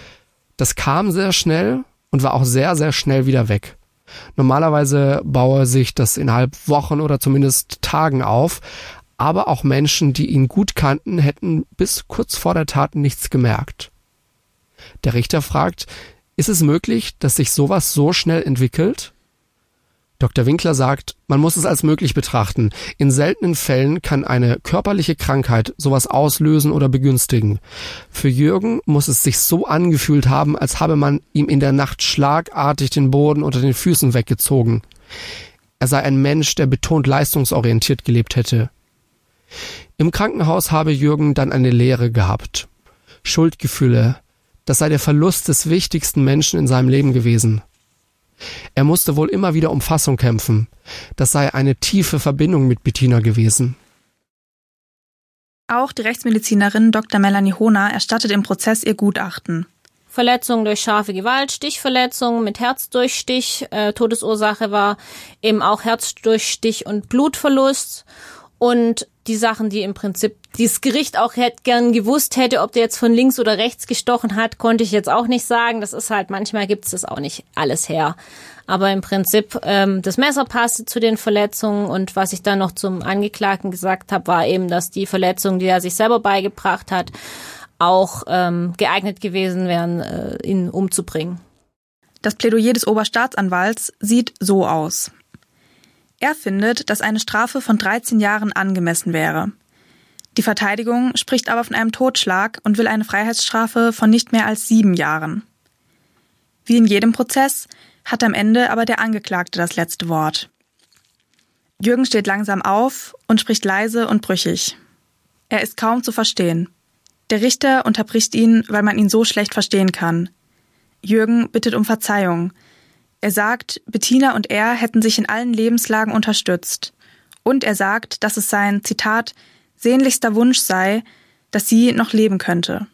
Das kam sehr schnell und war auch sehr, sehr schnell wieder weg. Normalerweise baue sich das innerhalb Wochen oder zumindest Tagen auf, aber auch Menschen, die ihn gut kannten, hätten bis kurz vor der Tat nichts gemerkt. Der Richter fragt, ist es möglich, dass sich sowas so schnell entwickelt? Dr. Winkler sagt, man muss es als möglich betrachten. In seltenen Fällen kann eine körperliche Krankheit sowas auslösen oder begünstigen. Für Jürgen muss es sich so angefühlt haben, als habe man ihm in der Nacht schlagartig den Boden unter den Füßen weggezogen. Er sei ein Mensch, der betont leistungsorientiert gelebt hätte. Im Krankenhaus habe Jürgen dann eine Lehre gehabt. Schuldgefühle, das sei der Verlust des wichtigsten Menschen in seinem Leben gewesen. Er musste wohl immer wieder um Fassung kämpfen. Das sei eine tiefe Verbindung mit Bettina gewesen. Auch die Rechtsmedizinerin Dr. Melanie Hohner erstattet im Prozess ihr Gutachten. Verletzungen durch scharfe Gewalt, Stichverletzungen mit Herzdurchstich. Äh, Todesursache war eben auch Herzdurchstich und Blutverlust. Und die Sachen, die im Prinzip dieses Gericht auch hätte gern gewusst hätte, ob der jetzt von links oder rechts gestochen hat, konnte ich jetzt auch nicht sagen. Das ist halt, manchmal gibt es das auch nicht alles her. Aber im Prinzip, ähm, das Messer passte zu den Verletzungen und was ich dann noch zum Angeklagten gesagt habe, war eben, dass die Verletzungen, die er sich selber beigebracht hat, auch ähm, geeignet gewesen wären, äh, ihn umzubringen. Das Plädoyer des Oberstaatsanwalts sieht so aus. Er findet, dass eine Strafe von 13 Jahren angemessen wäre. Die Verteidigung spricht aber von einem Totschlag und will eine Freiheitsstrafe von nicht mehr als sieben Jahren. Wie in jedem Prozess hat am Ende aber der Angeklagte das letzte Wort. Jürgen steht langsam auf und spricht leise und brüchig. Er ist kaum zu verstehen. Der Richter unterbricht ihn, weil man ihn so schlecht verstehen kann. Jürgen bittet um Verzeihung. Er sagt, Bettina und er hätten sich in allen Lebenslagen unterstützt. Und er sagt, dass es sein, Zitat, sehnlichster Wunsch sei, dass sie noch leben könnte.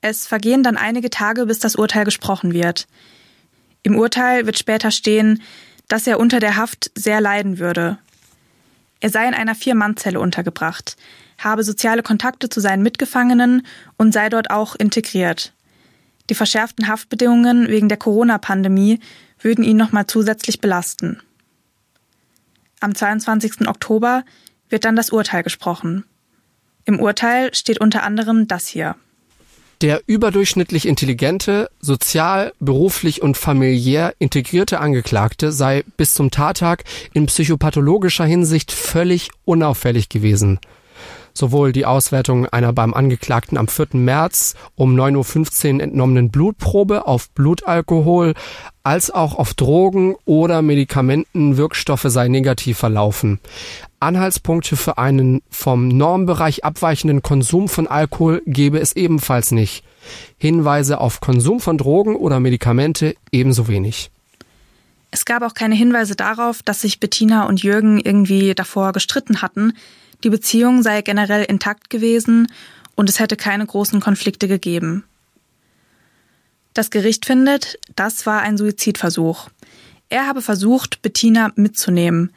Es vergehen dann einige Tage, bis das Urteil gesprochen wird. Im Urteil wird später stehen, dass er unter der Haft sehr leiden würde. Er sei in einer Vier-Mann-Zelle untergebracht, habe soziale Kontakte zu seinen Mitgefangenen und sei dort auch integriert. Die verschärften Haftbedingungen wegen der Corona-Pandemie würden ihn nochmal zusätzlich belasten. Am 22. Oktober wird dann das Urteil gesprochen. Im Urteil steht unter anderem das hier. Der überdurchschnittlich intelligente, sozial, beruflich und familiär integrierte Angeklagte sei bis zum Tattag in psychopathologischer Hinsicht völlig unauffällig gewesen. Sowohl die Auswertung einer beim Angeklagten am 4. März um 9.15 Uhr entnommenen Blutprobe auf Blutalkohol als auch auf Drogen oder Medikamenten Wirkstoffe sei negativ verlaufen. Anhaltspunkte für einen vom Normbereich abweichenden Konsum von Alkohol gebe es ebenfalls nicht. Hinweise auf Konsum von Drogen oder Medikamente ebenso wenig. Es gab auch keine Hinweise darauf, dass sich Bettina und Jürgen irgendwie davor gestritten hatten. Die Beziehung sei generell intakt gewesen und es hätte keine großen Konflikte gegeben. Das Gericht findet, das war ein Suizidversuch. Er habe versucht, Bettina mitzunehmen.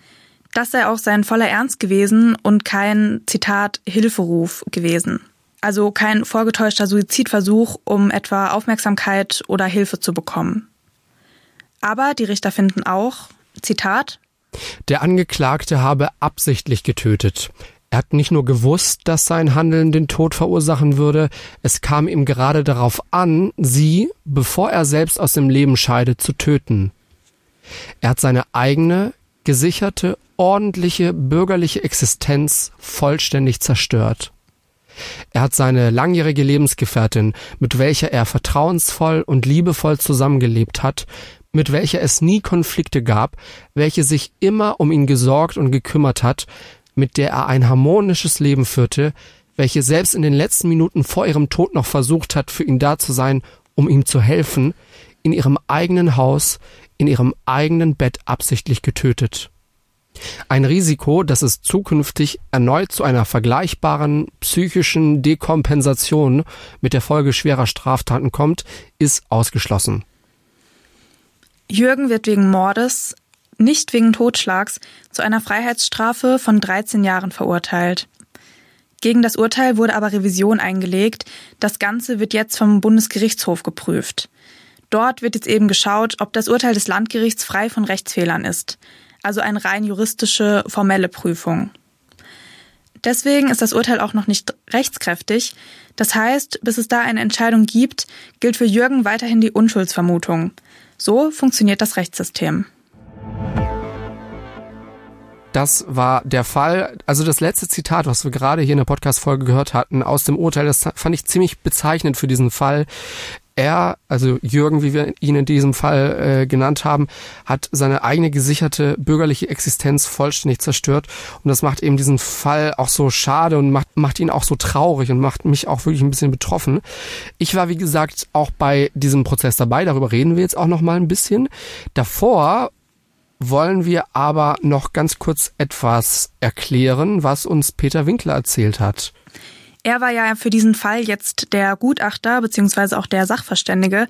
Das sei auch sein voller Ernst gewesen und kein, Zitat, Hilferuf gewesen. Also kein vorgetäuschter Suizidversuch, um etwa Aufmerksamkeit oder Hilfe zu bekommen. Aber die Richter finden auch, Zitat, der Angeklagte habe absichtlich getötet. Er hat nicht nur gewusst, dass sein Handeln den Tod verursachen würde, es kam ihm gerade darauf an, sie, bevor er selbst aus dem Leben scheidet, zu töten. Er hat seine eigene, gesicherte, ordentliche bürgerliche Existenz vollständig zerstört. Er hat seine langjährige Lebensgefährtin, mit welcher er vertrauensvoll und liebevoll zusammengelebt hat, mit welcher es nie Konflikte gab, welche sich immer um ihn gesorgt und gekümmert hat, mit der er ein harmonisches Leben führte, welche selbst in den letzten Minuten vor ihrem Tod noch versucht hat, für ihn da zu sein, um ihm zu helfen, in ihrem eigenen Haus, in ihrem eigenen Bett absichtlich getötet. Ein Risiko, dass es zukünftig erneut zu einer vergleichbaren psychischen Dekompensation mit der Folge schwerer Straftaten kommt, ist ausgeschlossen. Jürgen wird wegen Mordes, nicht wegen Totschlags, zu einer Freiheitsstrafe von 13 Jahren verurteilt. Gegen das Urteil wurde aber Revision eingelegt. Das Ganze wird jetzt vom Bundesgerichtshof geprüft. Dort wird jetzt eben geschaut, ob das Urteil des Landgerichts frei von Rechtsfehlern ist. Also eine rein juristische, formelle Prüfung. Deswegen ist das Urteil auch noch nicht rechtskräftig. Das heißt, bis es da eine Entscheidung gibt, gilt für Jürgen weiterhin die Unschuldsvermutung. So funktioniert das Rechtssystem. Das war der Fall. Also das letzte Zitat, was wir gerade hier in der Podcast-Folge gehört hatten, aus dem Urteil, das fand ich ziemlich bezeichnend für diesen Fall. Er, also Jürgen, wie wir ihn in diesem Fall äh, genannt haben, hat seine eigene gesicherte bürgerliche Existenz vollständig zerstört. Und das macht eben diesen Fall auch so schade und macht, macht ihn auch so traurig und macht mich auch wirklich ein bisschen betroffen. Ich war, wie gesagt, auch bei diesem Prozess dabei. Darüber reden wir jetzt auch noch mal ein bisschen. Davor wollen wir aber noch ganz kurz etwas erklären, was uns Peter Winkler erzählt hat. Er war ja für diesen Fall jetzt der Gutachter beziehungsweise auch der Sachverständige.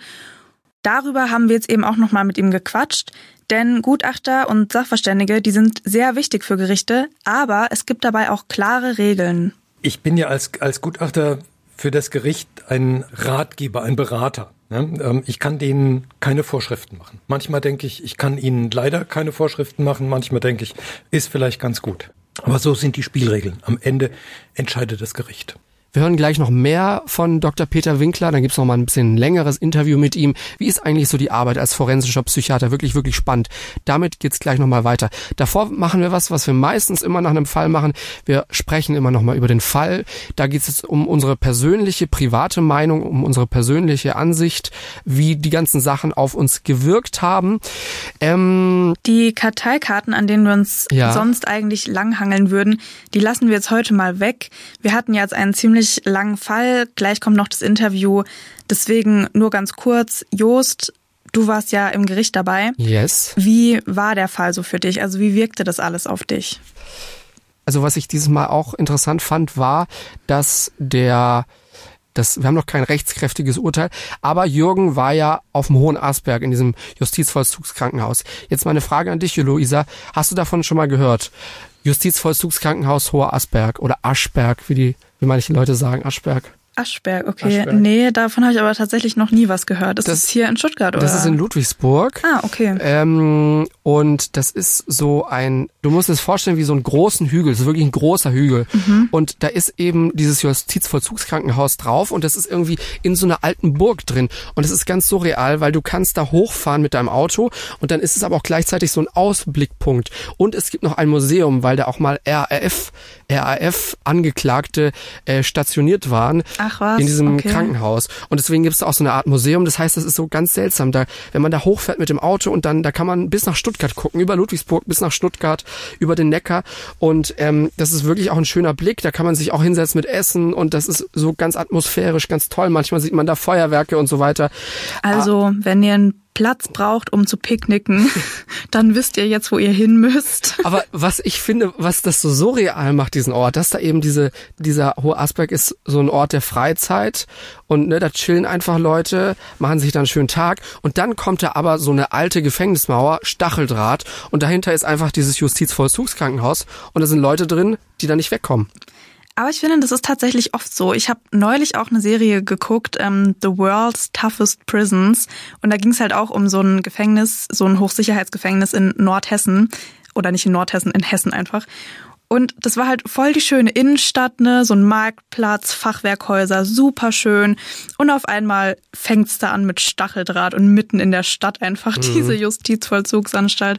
Darüber haben wir jetzt eben auch nochmal mit ihm gequatscht, denn Gutachter und Sachverständige, die sind sehr wichtig für Gerichte, aber es gibt dabei auch klare Regeln. Ich bin ja als, als Gutachter für das Gericht ein Ratgeber, ein Berater. Ne? Ähm, ich kann denen keine Vorschriften machen. Manchmal denke ich, ich kann ihnen leider keine Vorschriften machen. Manchmal denke ich, ist vielleicht ganz gut. Aber so sind die Spielregeln. Am Ende entscheidet das Gericht. Wir hören gleich noch mehr von Dr. Peter Winkler, dann gibt's noch mal ein bisschen längeres Interview mit ihm. Wie ist eigentlich so die Arbeit als forensischer Psychiater? Wirklich, wirklich spannend. Damit geht's gleich noch mal weiter. Davor machen wir was, was wir meistens immer nach einem Fall machen. Wir sprechen immer noch mal über den Fall. Da geht's jetzt um unsere persönliche, private Meinung, um unsere persönliche Ansicht, wie die ganzen Sachen auf uns gewirkt haben. Ähm, die Karteikarten, an denen wir uns ja. sonst eigentlich langhangeln würden, die lassen wir jetzt heute mal weg. Wir hatten ja jetzt einen ziemlich ziemlich langen Fall. Gleich kommt noch das Interview. Deswegen nur ganz kurz. Joost, du warst ja im Gericht dabei. Yes. Wie war der Fall so für dich? Also wie wirkte das alles auf dich? Also was ich dieses Mal auch interessant fand, war, dass der das, wir haben noch kein rechtskräftiges Urteil, aber Jürgen war ja auf dem Hohen Asberg in diesem Justizvollzugskrankenhaus. Jetzt meine Frage an dich, Luisa. Hast du davon schon mal gehört? Justizvollzugskrankenhaus Hoher Asberg oder Aschberg, wie die wie manche Leute sagen, Aschberg. Aschberg, okay. Aschberg. Nee, davon habe ich aber tatsächlich noch nie was gehört. Ist das, das hier in Stuttgart, oder? Das ist in Ludwigsburg. Ah, okay. Ähm, und das ist so ein, du musst es vorstellen wie so einen großen Hügel. Das ist wirklich ein großer Hügel. Mhm. Und da ist eben dieses Justizvollzugskrankenhaus drauf und das ist irgendwie in so einer alten Burg drin. Und das ist ganz surreal, weil du kannst da hochfahren mit deinem Auto und dann ist es aber auch gleichzeitig so ein Ausblickpunkt. Und es gibt noch ein Museum, weil da auch mal RAF, RAF Angeklagte äh, stationiert waren. Ah Ach was? In diesem okay. Krankenhaus. Und deswegen gibt es auch so eine Art Museum. Das heißt, das ist so ganz seltsam. Da, wenn man da hochfährt mit dem Auto und dann, da kann man bis nach Stuttgart gucken, über Ludwigsburg bis nach Stuttgart, über den Neckar. Und ähm, das ist wirklich auch ein schöner Blick. Da kann man sich auch hinsetzen mit Essen und das ist so ganz atmosphärisch, ganz toll. Manchmal sieht man da Feuerwerke und so weiter. Also, ah. wenn ihr ein Platz braucht, um zu picknicken, dann wisst ihr jetzt, wo ihr hin müsst. Aber was ich finde, was das so surreal macht, diesen Ort, dass da eben diese, dieser Hohe Asberg ist so ein Ort der Freizeit und ne, da chillen einfach Leute, machen sich dann einen schönen Tag und dann kommt da aber so eine alte Gefängnismauer, Stacheldraht und dahinter ist einfach dieses Justizvollzugskrankenhaus und da sind Leute drin, die da nicht wegkommen. Aber ich finde, das ist tatsächlich oft so. Ich habe neulich auch eine Serie geguckt, ähm, The World's Toughest Prisons. Und da ging es halt auch um so ein Gefängnis, so ein Hochsicherheitsgefängnis in Nordhessen. Oder nicht in Nordhessen, in Hessen einfach. Und das war halt voll die schöne Innenstadt, ne? So ein Marktplatz, Fachwerkhäuser, super schön. Und auf einmal fängt's da an mit Stacheldraht und mitten in der Stadt einfach mhm. diese Justizvollzugsanstalt.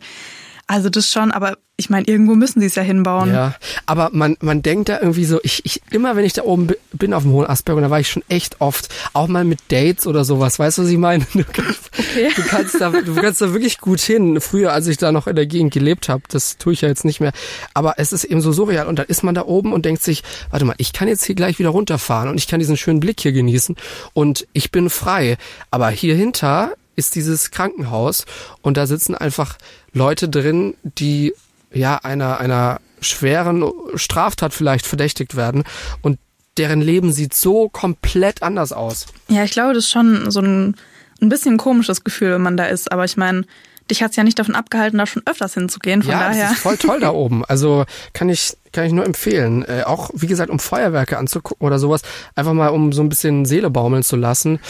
Also das schon, aber ich meine, irgendwo müssen sie es ja hinbauen. Ja, aber man, man denkt da irgendwie so, ich, ich, immer wenn ich da oben bin auf dem Hohen Asperg, und da war ich schon echt oft, auch mal mit Dates oder sowas, weißt du, was ich meine? Du kannst, okay. du kannst, da, du kannst da wirklich gut hin. Früher, als ich da noch in der Gegend gelebt habe, das tue ich ja jetzt nicht mehr. Aber es ist eben so surreal und dann ist man da oben und denkt sich, warte mal, ich kann jetzt hier gleich wieder runterfahren und ich kann diesen schönen Blick hier genießen und ich bin frei. Aber hier hinter ist dieses Krankenhaus und da sitzen einfach Leute drin, die ja einer einer schweren Straftat vielleicht verdächtigt werden und deren Leben sieht so komplett anders aus. Ja, ich glaube, das ist schon so ein, ein bisschen komisches Gefühl, wenn man da ist. Aber ich meine, dich hat's ja nicht davon abgehalten, da schon öfters hinzugehen. Von ja, daher. das ist voll toll da oben. Also kann ich kann ich nur empfehlen. Äh, auch wie gesagt, um Feuerwerke anzugucken oder sowas, einfach mal um so ein bisschen Seele baumeln zu lassen.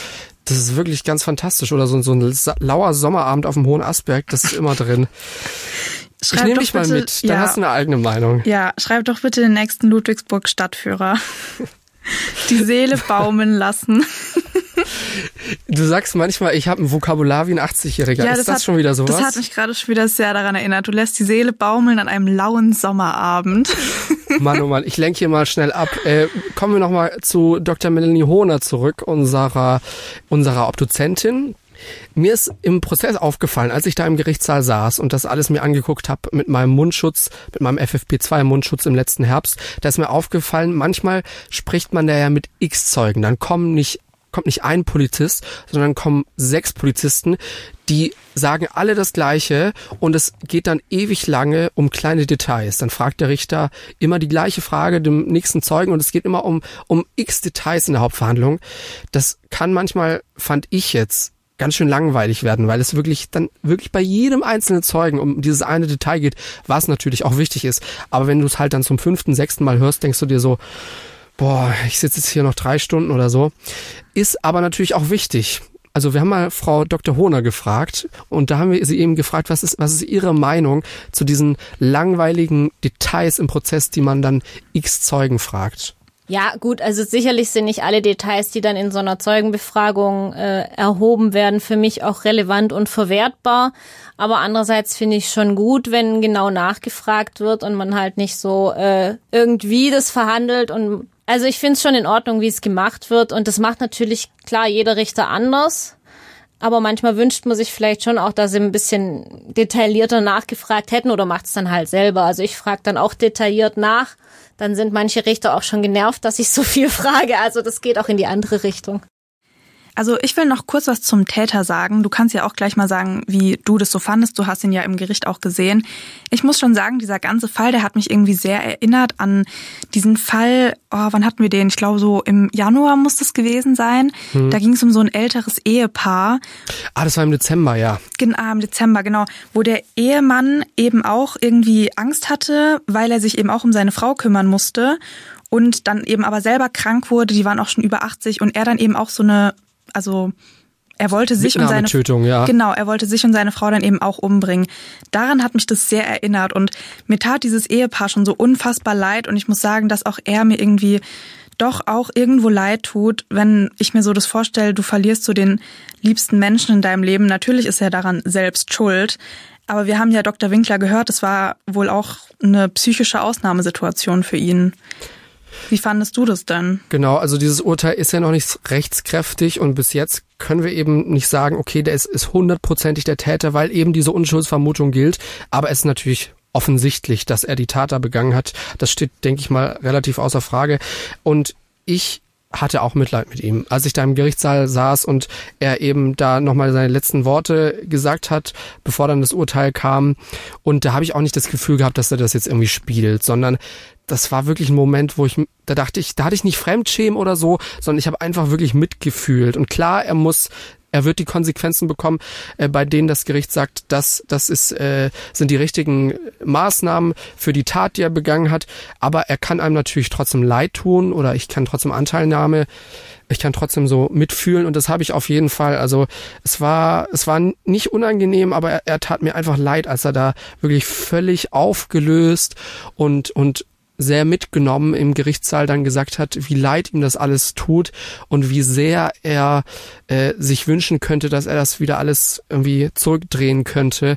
Das ist wirklich ganz fantastisch. Oder so, so ein lauer Sommerabend auf dem Hohen Asberg, das ist immer drin. Schreib ich nehme dich mal mit, dann ja, hast du eine eigene Meinung. Ja, schreib doch bitte den nächsten Ludwigsburg Stadtführer. Die Seele baumeln lassen. Du sagst manchmal, ich habe ein Vokabular wie ein 80-Jähriger. Ja, ist das, das hat, schon wieder sowas? Das hat mich gerade schon wieder sehr daran erinnert. Du lässt die Seele baumeln an einem lauen Sommerabend. Mann, oh Mann, ich lenke hier mal schnell ab. Äh, kommen wir nochmal zu Dr. Melanie Hohner zurück, unserer, unserer Obduzentin. Mir ist im Prozess aufgefallen, als ich da im Gerichtssaal saß und das alles mir angeguckt habe mit meinem Mundschutz, mit meinem FFP2-Mundschutz im letzten Herbst, da ist mir aufgefallen, manchmal spricht man da ja mit X-Zeugen. Dann kommen nicht kommt nicht ein Polizist, sondern kommen sechs Polizisten, die sagen alle das Gleiche und es geht dann ewig lange um kleine Details. Dann fragt der Richter immer die gleiche Frage dem nächsten Zeugen und es geht immer um, um x Details in der Hauptverhandlung. Das kann manchmal, fand ich jetzt, ganz schön langweilig werden, weil es wirklich dann wirklich bei jedem einzelnen Zeugen um dieses eine Detail geht, was natürlich auch wichtig ist. Aber wenn du es halt dann zum fünften, sechsten Mal hörst, denkst du dir so, boah, ich sitze jetzt hier noch drei Stunden oder so. Ist aber natürlich auch wichtig. Also wir haben mal Frau Dr. Hohner gefragt und da haben wir sie eben gefragt, was ist, was ist ihre Meinung zu diesen langweiligen Details im Prozess, die man dann x Zeugen fragt. Ja, gut, also sicherlich sind nicht alle Details, die dann in so einer Zeugenbefragung äh, erhoben werden, für mich auch relevant und verwertbar. Aber andererseits finde ich schon gut, wenn genau nachgefragt wird und man halt nicht so äh, irgendwie das verhandelt und also ich finde es schon in Ordnung, wie es gemacht wird. Und das macht natürlich klar jeder Richter anders. Aber manchmal wünscht man sich vielleicht schon auch, dass sie ein bisschen detaillierter nachgefragt hätten oder macht es dann halt selber. Also ich frage dann auch detailliert nach. Dann sind manche Richter auch schon genervt, dass ich so viel frage. Also das geht auch in die andere Richtung. Also ich will noch kurz was zum Täter sagen. Du kannst ja auch gleich mal sagen, wie du das so fandest. Du hast ihn ja im Gericht auch gesehen. Ich muss schon sagen, dieser ganze Fall, der hat mich irgendwie sehr erinnert an diesen Fall, oh, wann hatten wir den? Ich glaube so im Januar muss das gewesen sein. Hm. Da ging es um so ein älteres Ehepaar. Ah, das war im Dezember, ja. Genau, im Dezember, genau. Wo der Ehemann eben auch irgendwie Angst hatte, weil er sich eben auch um seine Frau kümmern musste und dann eben aber selber krank wurde, die waren auch schon über 80 und er dann eben auch so eine also er wollte sich und seine ja. genau, er wollte sich und seine Frau dann eben auch umbringen. Daran hat mich das sehr erinnert und mir tat dieses Ehepaar schon so unfassbar leid und ich muss sagen, dass auch er mir irgendwie doch auch irgendwo leid tut, wenn ich mir so das vorstelle, du verlierst so den liebsten Menschen in deinem Leben. Natürlich ist er daran selbst schuld, aber wir haben ja Dr. Winkler gehört, es war wohl auch eine psychische Ausnahmesituation für ihn. Wie fandest du das denn? Genau, also dieses Urteil ist ja noch nicht rechtskräftig und bis jetzt können wir eben nicht sagen, okay, der ist, ist hundertprozentig der Täter, weil eben diese Unschuldsvermutung gilt. Aber es ist natürlich offensichtlich, dass er die Tat da begangen hat. Das steht, denke ich mal, relativ außer Frage. Und ich hatte auch Mitleid mit ihm. Als ich da im Gerichtssaal saß und er eben da nochmal seine letzten Worte gesagt hat, bevor dann das Urteil kam. Und da habe ich auch nicht das Gefühl gehabt, dass er das jetzt irgendwie spielt, sondern das war wirklich ein Moment, wo ich, da dachte ich, da hatte ich nicht Fremdschämen oder so, sondern ich habe einfach wirklich mitgefühlt. Und klar, er muss er wird die Konsequenzen bekommen, äh, bei denen das Gericht sagt, dass das ist, äh, sind die richtigen Maßnahmen für die Tat, die er begangen hat. Aber er kann einem natürlich trotzdem leid tun oder ich kann trotzdem Anteilnahme, ich kann trotzdem so mitfühlen und das habe ich auf jeden Fall. Also es war, es war nicht unangenehm, aber er, er tat mir einfach leid, als er da wirklich völlig aufgelöst und und sehr mitgenommen im Gerichtssaal dann gesagt hat, wie leid ihm das alles tut und wie sehr er äh, sich wünschen könnte, dass er das wieder alles irgendwie zurückdrehen könnte.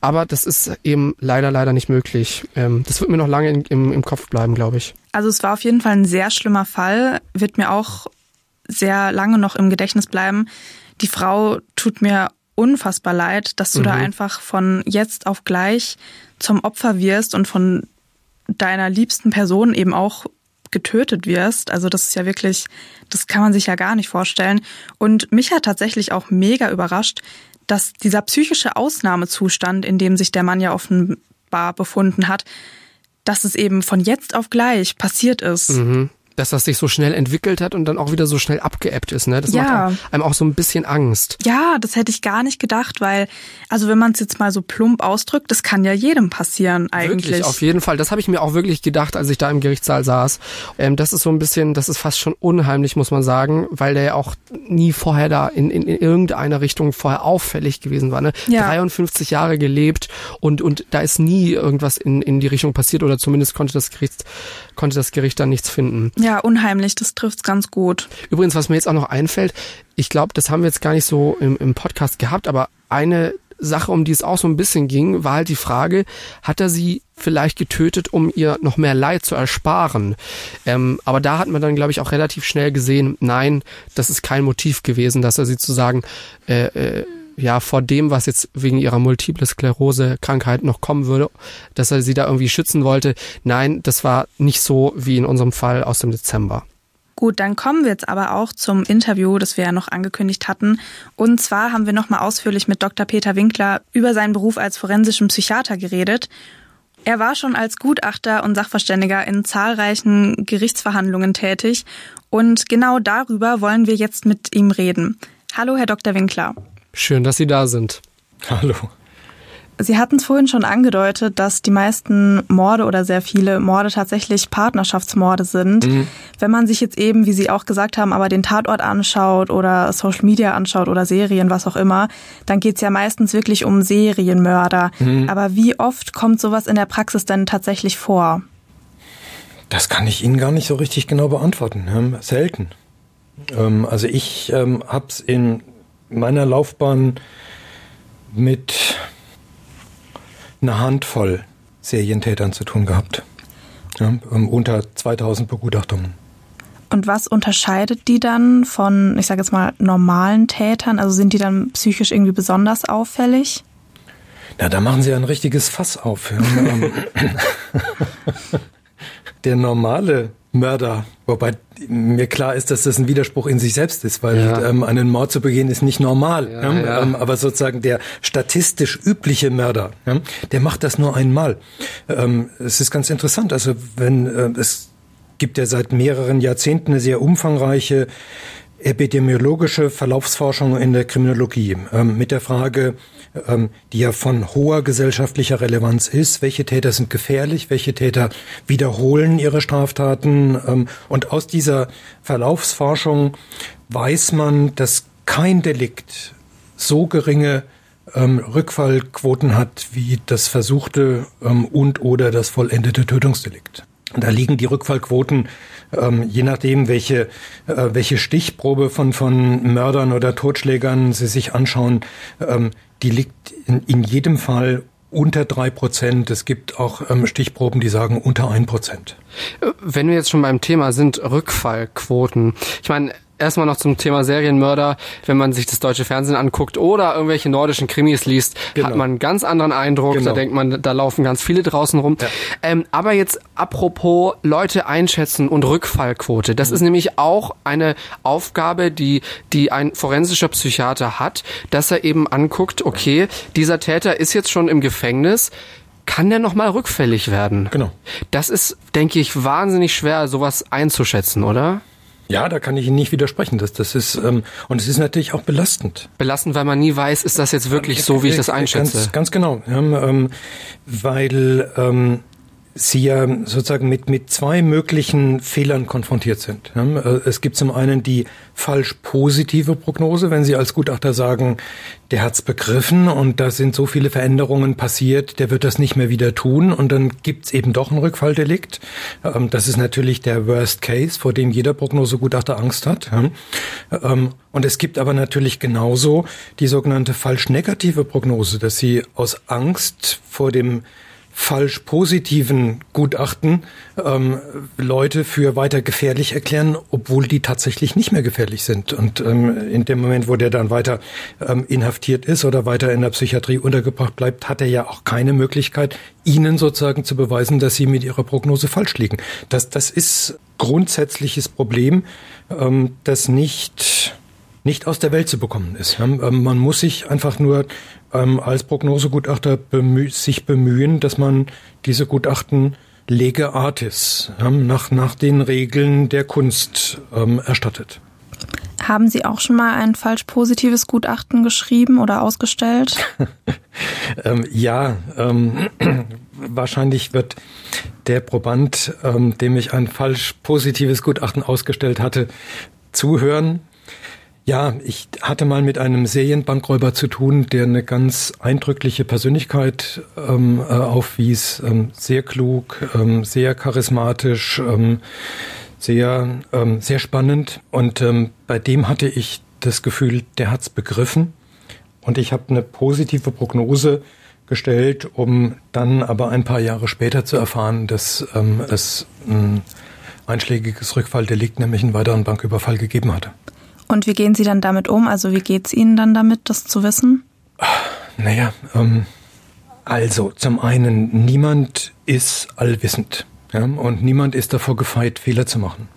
Aber das ist eben leider, leider nicht möglich. Ähm, das wird mir noch lange in, im, im Kopf bleiben, glaube ich. Also es war auf jeden Fall ein sehr schlimmer Fall, wird mir auch sehr lange noch im Gedächtnis bleiben. Die Frau tut mir unfassbar leid, dass du mhm. da einfach von jetzt auf gleich zum Opfer wirst und von deiner liebsten Person eben auch getötet wirst. Also das ist ja wirklich, das kann man sich ja gar nicht vorstellen. Und mich hat tatsächlich auch mega überrascht, dass dieser psychische Ausnahmezustand, in dem sich der Mann ja offenbar befunden hat, dass es eben von jetzt auf gleich passiert ist. Mhm dass das sich so schnell entwickelt hat und dann auch wieder so schnell abgeebbt ist. Ne? Das ja. macht einem auch so ein bisschen Angst. Ja, das hätte ich gar nicht gedacht, weil, also wenn man es jetzt mal so plump ausdrückt, das kann ja jedem passieren eigentlich. Wirklich, auf jeden Fall. Das habe ich mir auch wirklich gedacht, als ich da im Gerichtssaal saß. Ähm, das ist so ein bisschen, das ist fast schon unheimlich, muss man sagen, weil der ja auch nie vorher da in, in, in irgendeiner Richtung vorher auffällig gewesen war. Ne? Ja. 53 Jahre gelebt und, und da ist nie irgendwas in, in die Richtung passiert oder zumindest konnte das Gericht, konnte das Gericht dann nichts finden. Ja, unheimlich, das trifft's ganz gut. Übrigens, was mir jetzt auch noch einfällt, ich glaube, das haben wir jetzt gar nicht so im, im Podcast gehabt, aber eine Sache, um die es auch so ein bisschen ging, war halt die Frage, hat er sie vielleicht getötet, um ihr noch mehr Leid zu ersparen? Ähm, aber da hat man dann, glaube ich, auch relativ schnell gesehen, nein, das ist kein Motiv gewesen, dass er sie zu sagen, äh, äh, ja, vor dem, was jetzt wegen ihrer Multiple Sklerose Krankheit noch kommen würde, dass er sie da irgendwie schützen wollte. Nein, das war nicht so wie in unserem Fall aus dem Dezember. Gut, dann kommen wir jetzt aber auch zum Interview, das wir ja noch angekündigt hatten. Und zwar haben wir nochmal ausführlich mit Dr. Peter Winkler über seinen Beruf als forensischen Psychiater geredet. Er war schon als Gutachter und Sachverständiger in zahlreichen Gerichtsverhandlungen tätig und genau darüber wollen wir jetzt mit ihm reden. Hallo, Herr Dr. Winkler. Schön, dass Sie da sind. Hallo. Sie hatten es vorhin schon angedeutet, dass die meisten Morde oder sehr viele Morde tatsächlich Partnerschaftsmorde sind. Mhm. Wenn man sich jetzt eben, wie Sie auch gesagt haben, aber den Tatort anschaut oder Social Media anschaut oder Serien, was auch immer, dann geht es ja meistens wirklich um Serienmörder. Mhm. Aber wie oft kommt sowas in der Praxis denn tatsächlich vor? Das kann ich Ihnen gar nicht so richtig genau beantworten. Ähm, selten. Ähm, also ich ähm, habe es in meiner Laufbahn mit einer Handvoll Serientätern zu tun gehabt. Ja, ähm, unter 2000 Begutachtungen. Und was unterscheidet die dann von, ich sage jetzt mal, normalen Tätern? Also sind die dann psychisch irgendwie besonders auffällig? Na, da machen Sie ein richtiges Fass auf. Ähm, Der normale Mörder, wobei mir klar ist, dass das ein Widerspruch in sich selbst ist, weil ja. ähm, einen Mord zu begehen ist nicht normal. Ja, ja. Ähm, aber sozusagen der statistisch übliche Mörder, der macht das nur einmal. Ähm, es ist ganz interessant. Also wenn äh, es gibt ja seit mehreren Jahrzehnten eine sehr umfangreiche epidemiologische Verlaufsforschung in der Kriminologie ähm, mit der Frage, ähm, die ja von hoher gesellschaftlicher Relevanz ist, welche Täter sind gefährlich, welche Täter wiederholen ihre Straftaten. Ähm, und aus dieser Verlaufsforschung weiß man, dass kein Delikt so geringe ähm, Rückfallquoten hat wie das versuchte ähm, und oder das vollendete Tötungsdelikt. Da liegen die Rückfallquoten, ähm, je nachdem, welche, äh, welche Stichprobe von, von Mördern oder Totschlägern Sie sich anschauen, ähm, die liegt in, in jedem Fall unter drei Prozent. Es gibt auch ähm, Stichproben, die sagen unter ein Prozent. Wenn wir jetzt schon beim Thema sind, Rückfallquoten. Ich meine, erstmal noch zum Thema Serienmörder. Wenn man sich das deutsche Fernsehen anguckt oder irgendwelche nordischen Krimis liest, genau. hat man einen ganz anderen Eindruck. Genau. Da denkt man, da laufen ganz viele draußen rum. Ja. Ähm, aber jetzt apropos Leute einschätzen und Rückfallquote. Das mhm. ist nämlich auch eine Aufgabe, die, die ein forensischer Psychiater hat, dass er eben anguckt, okay, dieser Täter ist jetzt schon im Gefängnis kann der nochmal rückfällig werden? Genau. Das ist, denke ich, wahnsinnig schwer, sowas einzuschätzen, oder? Ja, da kann ich Ihnen nicht widersprechen. Das, das ist ähm, und es ist natürlich auch belastend. Belastend, weil man nie weiß, ist das jetzt wirklich so, wie ich das einschätze. Ganz, ganz genau, ja, ähm, weil ähm, Sie ja sozusagen mit, mit zwei möglichen Fehlern konfrontiert sind. Äh, es gibt zum einen die falsch positive Prognose, wenn Sie als Gutachter sagen, der hat's begriffen und da sind so viele Veränderungen passiert, der wird das nicht mehr wieder tun und dann gibt's eben doch ein Rückfalldelikt. Ähm, das ist natürlich der Worst Case, vor dem jeder Prognosegutachter Angst hat. Ähm, und es gibt aber natürlich genauso die sogenannte falsch negative Prognose, dass Sie aus Angst vor dem falsch positiven Gutachten ähm, Leute für weiter gefährlich erklären, obwohl die tatsächlich nicht mehr gefährlich sind. Und ähm, in dem Moment, wo der dann weiter ähm, inhaftiert ist oder weiter in der Psychiatrie untergebracht bleibt, hat er ja auch keine Möglichkeit, ihnen sozusagen zu beweisen, dass sie mit ihrer Prognose falsch liegen. Das, das ist grundsätzliches Problem, ähm, das nicht nicht aus der Welt zu bekommen ist. Ähm, man muss sich einfach nur ähm, als Prognosegutachter bemüh sich bemühen, dass man diese Gutachten lege artis ähm, nach, nach den Regeln der Kunst ähm, erstattet. Haben Sie auch schon mal ein falsch positives Gutachten geschrieben oder ausgestellt? ähm, ja, ähm, wahrscheinlich wird der Proband, ähm, dem ich ein falsch positives Gutachten ausgestellt hatte, zuhören. Ja, ich hatte mal mit einem Serienbankräuber zu tun, der eine ganz eindrückliche Persönlichkeit ähm, äh, aufwies. Ähm, sehr klug, ähm, sehr charismatisch, ähm, sehr, ähm, sehr spannend. Und ähm, bei dem hatte ich das Gefühl, der hat's begriffen. Und ich habe eine positive Prognose gestellt, um dann aber ein paar Jahre später zu erfahren, dass es ein einschlägiges Rückfalldelikt, nämlich einen weiteren Banküberfall gegeben hatte. Und wie gehen Sie dann damit um? Also wie geht's Ihnen dann damit, das zu wissen? Naja, ähm, also zum einen, niemand ist allwissend. Ja, und niemand ist davor gefeit, Fehler zu machen.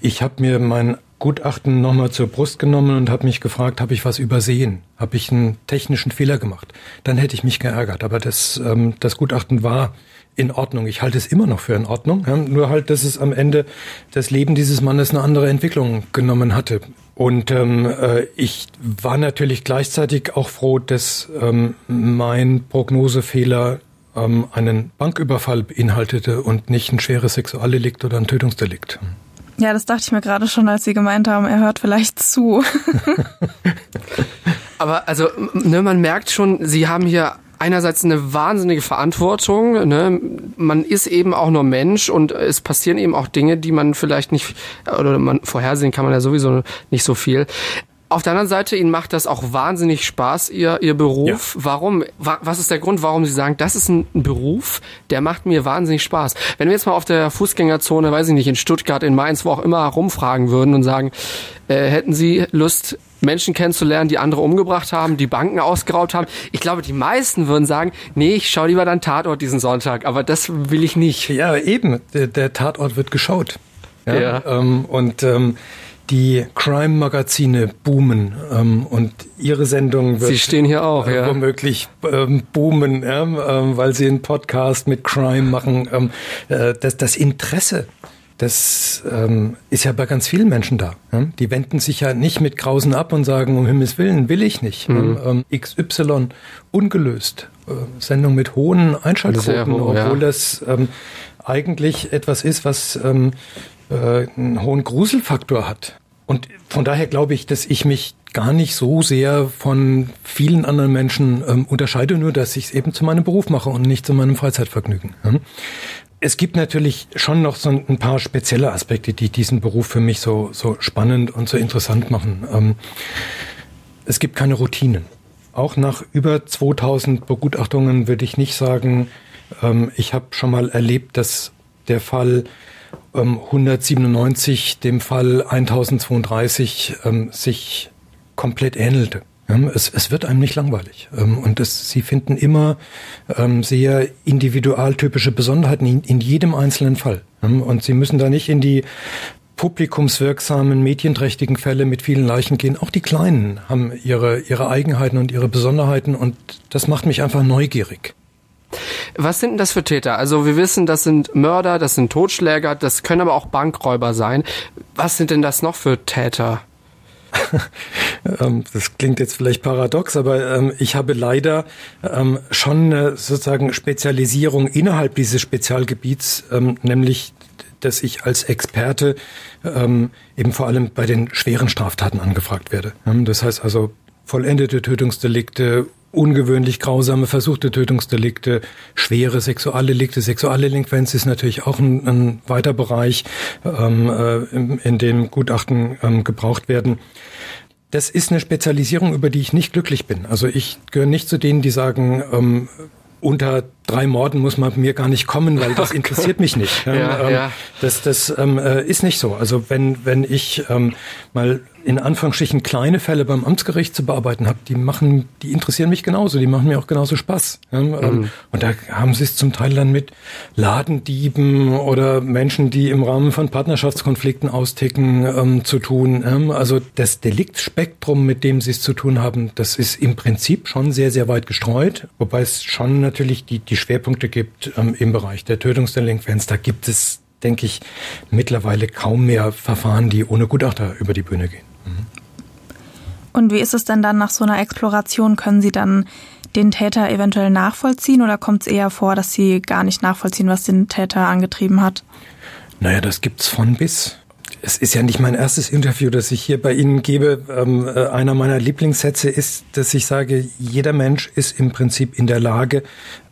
Ich habe mir mein Gutachten nochmal zur Brust genommen und habe mich gefragt, habe ich was übersehen? Habe ich einen technischen Fehler gemacht? Dann hätte ich mich geärgert. Aber das, ähm, das Gutachten war in Ordnung. Ich halte es immer noch für in Ordnung. Ja, nur halt, dass es am Ende das Leben dieses Mannes eine andere Entwicklung genommen hatte. Und ähm, äh, ich war natürlich gleichzeitig auch froh, dass ähm, mein Prognosefehler ähm, einen Banküberfall beinhaltete und nicht ein schweres Sexualdelikt oder ein Tötungsdelikt. Ja, das dachte ich mir gerade schon, als Sie gemeint haben, er hört vielleicht zu. Aber also, ne, man merkt schon, Sie haben hier einerseits eine wahnsinnige Verantwortung. Ne? Man ist eben auch nur Mensch und es passieren eben auch Dinge, die man vielleicht nicht, oder man vorhersehen kann man ja sowieso nicht so viel. Auf der anderen Seite, Ihnen macht das auch wahnsinnig Spaß, Ihr, Ihr Beruf. Ja. Warum? Was ist der Grund, warum Sie sagen, das ist ein Beruf, der macht mir wahnsinnig Spaß? Wenn wir jetzt mal auf der Fußgängerzone, weiß ich nicht, in Stuttgart, in Mainz, wo auch immer rumfragen würden und sagen, äh, hätten Sie Lust, Menschen kennenzulernen, die andere umgebracht haben, die Banken ausgeraubt haben. Ich glaube, die meisten würden sagen, nee, ich schaue lieber dann Tatort diesen Sonntag, aber das will ich nicht. Ja, eben. Der, der Tatort wird geschaut. Ja. ja. Ähm, und ähm, die Crime-Magazine boomen ähm, und ihre Sendung wird sie stehen hier auch, äh, ja. womöglich ähm, boomen, ja, ähm, weil sie einen Podcast mit Crime machen. Ähm, äh, das, das Interesse, das ähm, ist ja bei ganz vielen Menschen da. Ja? Die wenden sich ja nicht mit Grausen ab und sagen, um Himmels Willen will ich nicht. Mhm. Ähm, XY ungelöst. Äh, Sendung mit hohen Einschaltquoten, hoch, obwohl ja. das ähm, eigentlich etwas ist, was ähm, äh, einen hohen Gruselfaktor hat. Und von daher glaube ich, dass ich mich gar nicht so sehr von vielen anderen Menschen ähm, unterscheide, nur dass ich es eben zu meinem Beruf mache und nicht zu meinem Freizeitvergnügen. Ja? Es gibt natürlich schon noch so ein paar spezielle Aspekte, die diesen Beruf für mich so, so spannend und so interessant machen. Ähm, es gibt keine Routinen. Auch nach über 2000 Begutachtungen würde ich nicht sagen, ähm, ich habe schon mal erlebt, dass der Fall 197 ähm, dem Fall 1032 ähm, sich komplett ähnelte. Es, es wird einem nicht langweilig. Ähm, und es, sie finden immer sehr individualtypische Besonderheiten in, in jedem einzelnen Fall. Und sie müssen da nicht in die publikumswirksamen, medienträchtigen Fälle mit vielen Leichen gehen. Auch die Kleinen haben ihre, ihre Eigenheiten und ihre Besonderheiten und das macht mich einfach neugierig. Was sind denn das für Täter? Also wir wissen, das sind Mörder, das sind Totschläger, das können aber auch Bankräuber sein. Was sind denn das noch für Täter? Ähm, das klingt jetzt vielleicht paradox, aber ähm, ich habe leider ähm, schon eine sozusagen Spezialisierung innerhalb dieses Spezialgebiets, nämlich dass ich als Experte eben vor allem bei den schweren Straftaten angefragt werde. Das heißt also vollendete Tötungsdelikte, ungewöhnlich grausame versuchte Tötungsdelikte, schwere Sexualdelikte. Sexualdelinquenz ist natürlich auch ein, ein weiter Bereich, ähm, äh, in, in dem Gutachten ähm, gebraucht werden. Das ist eine Spezialisierung, über die ich nicht glücklich bin. Also ich gehöre nicht zu denen, die sagen, ähm, unter drei Morden muss man mir gar nicht kommen, weil das interessiert mich nicht. Ja, ähm, ja. Das, das ähm, äh, ist nicht so. Also wenn, wenn ich ähm, mal in Anführungsstrichen kleine Fälle beim Amtsgericht zu bearbeiten habe, die machen, die interessieren mich genauso, die machen mir auch genauso Spaß. Ja, ähm, mhm. Und da haben sie es zum Teil dann mit Ladendieben oder Menschen, die im Rahmen von Partnerschaftskonflikten austicken, ähm, zu tun. Ja, also das Deliktspektrum, mit dem sie es zu tun haben, das ist im Prinzip schon sehr, sehr weit gestreut, wobei es schon natürlich die, die Schwerpunkte gibt ähm, im Bereich der Tötungsdelinquenz. Da gibt es denke ich, mittlerweile kaum mehr Verfahren, die ohne Gutachter über die Bühne gehen. Und wie ist es denn dann nach so einer Exploration? Können Sie dann den Täter eventuell nachvollziehen oder kommt es eher vor, dass Sie gar nicht nachvollziehen, was den Täter angetrieben hat? Naja, das gibt's von bis. Es ist ja nicht mein erstes Interview, das ich hier bei Ihnen gebe. Ähm, äh, einer meiner Lieblingssätze ist, dass ich sage, jeder Mensch ist im Prinzip in der Lage,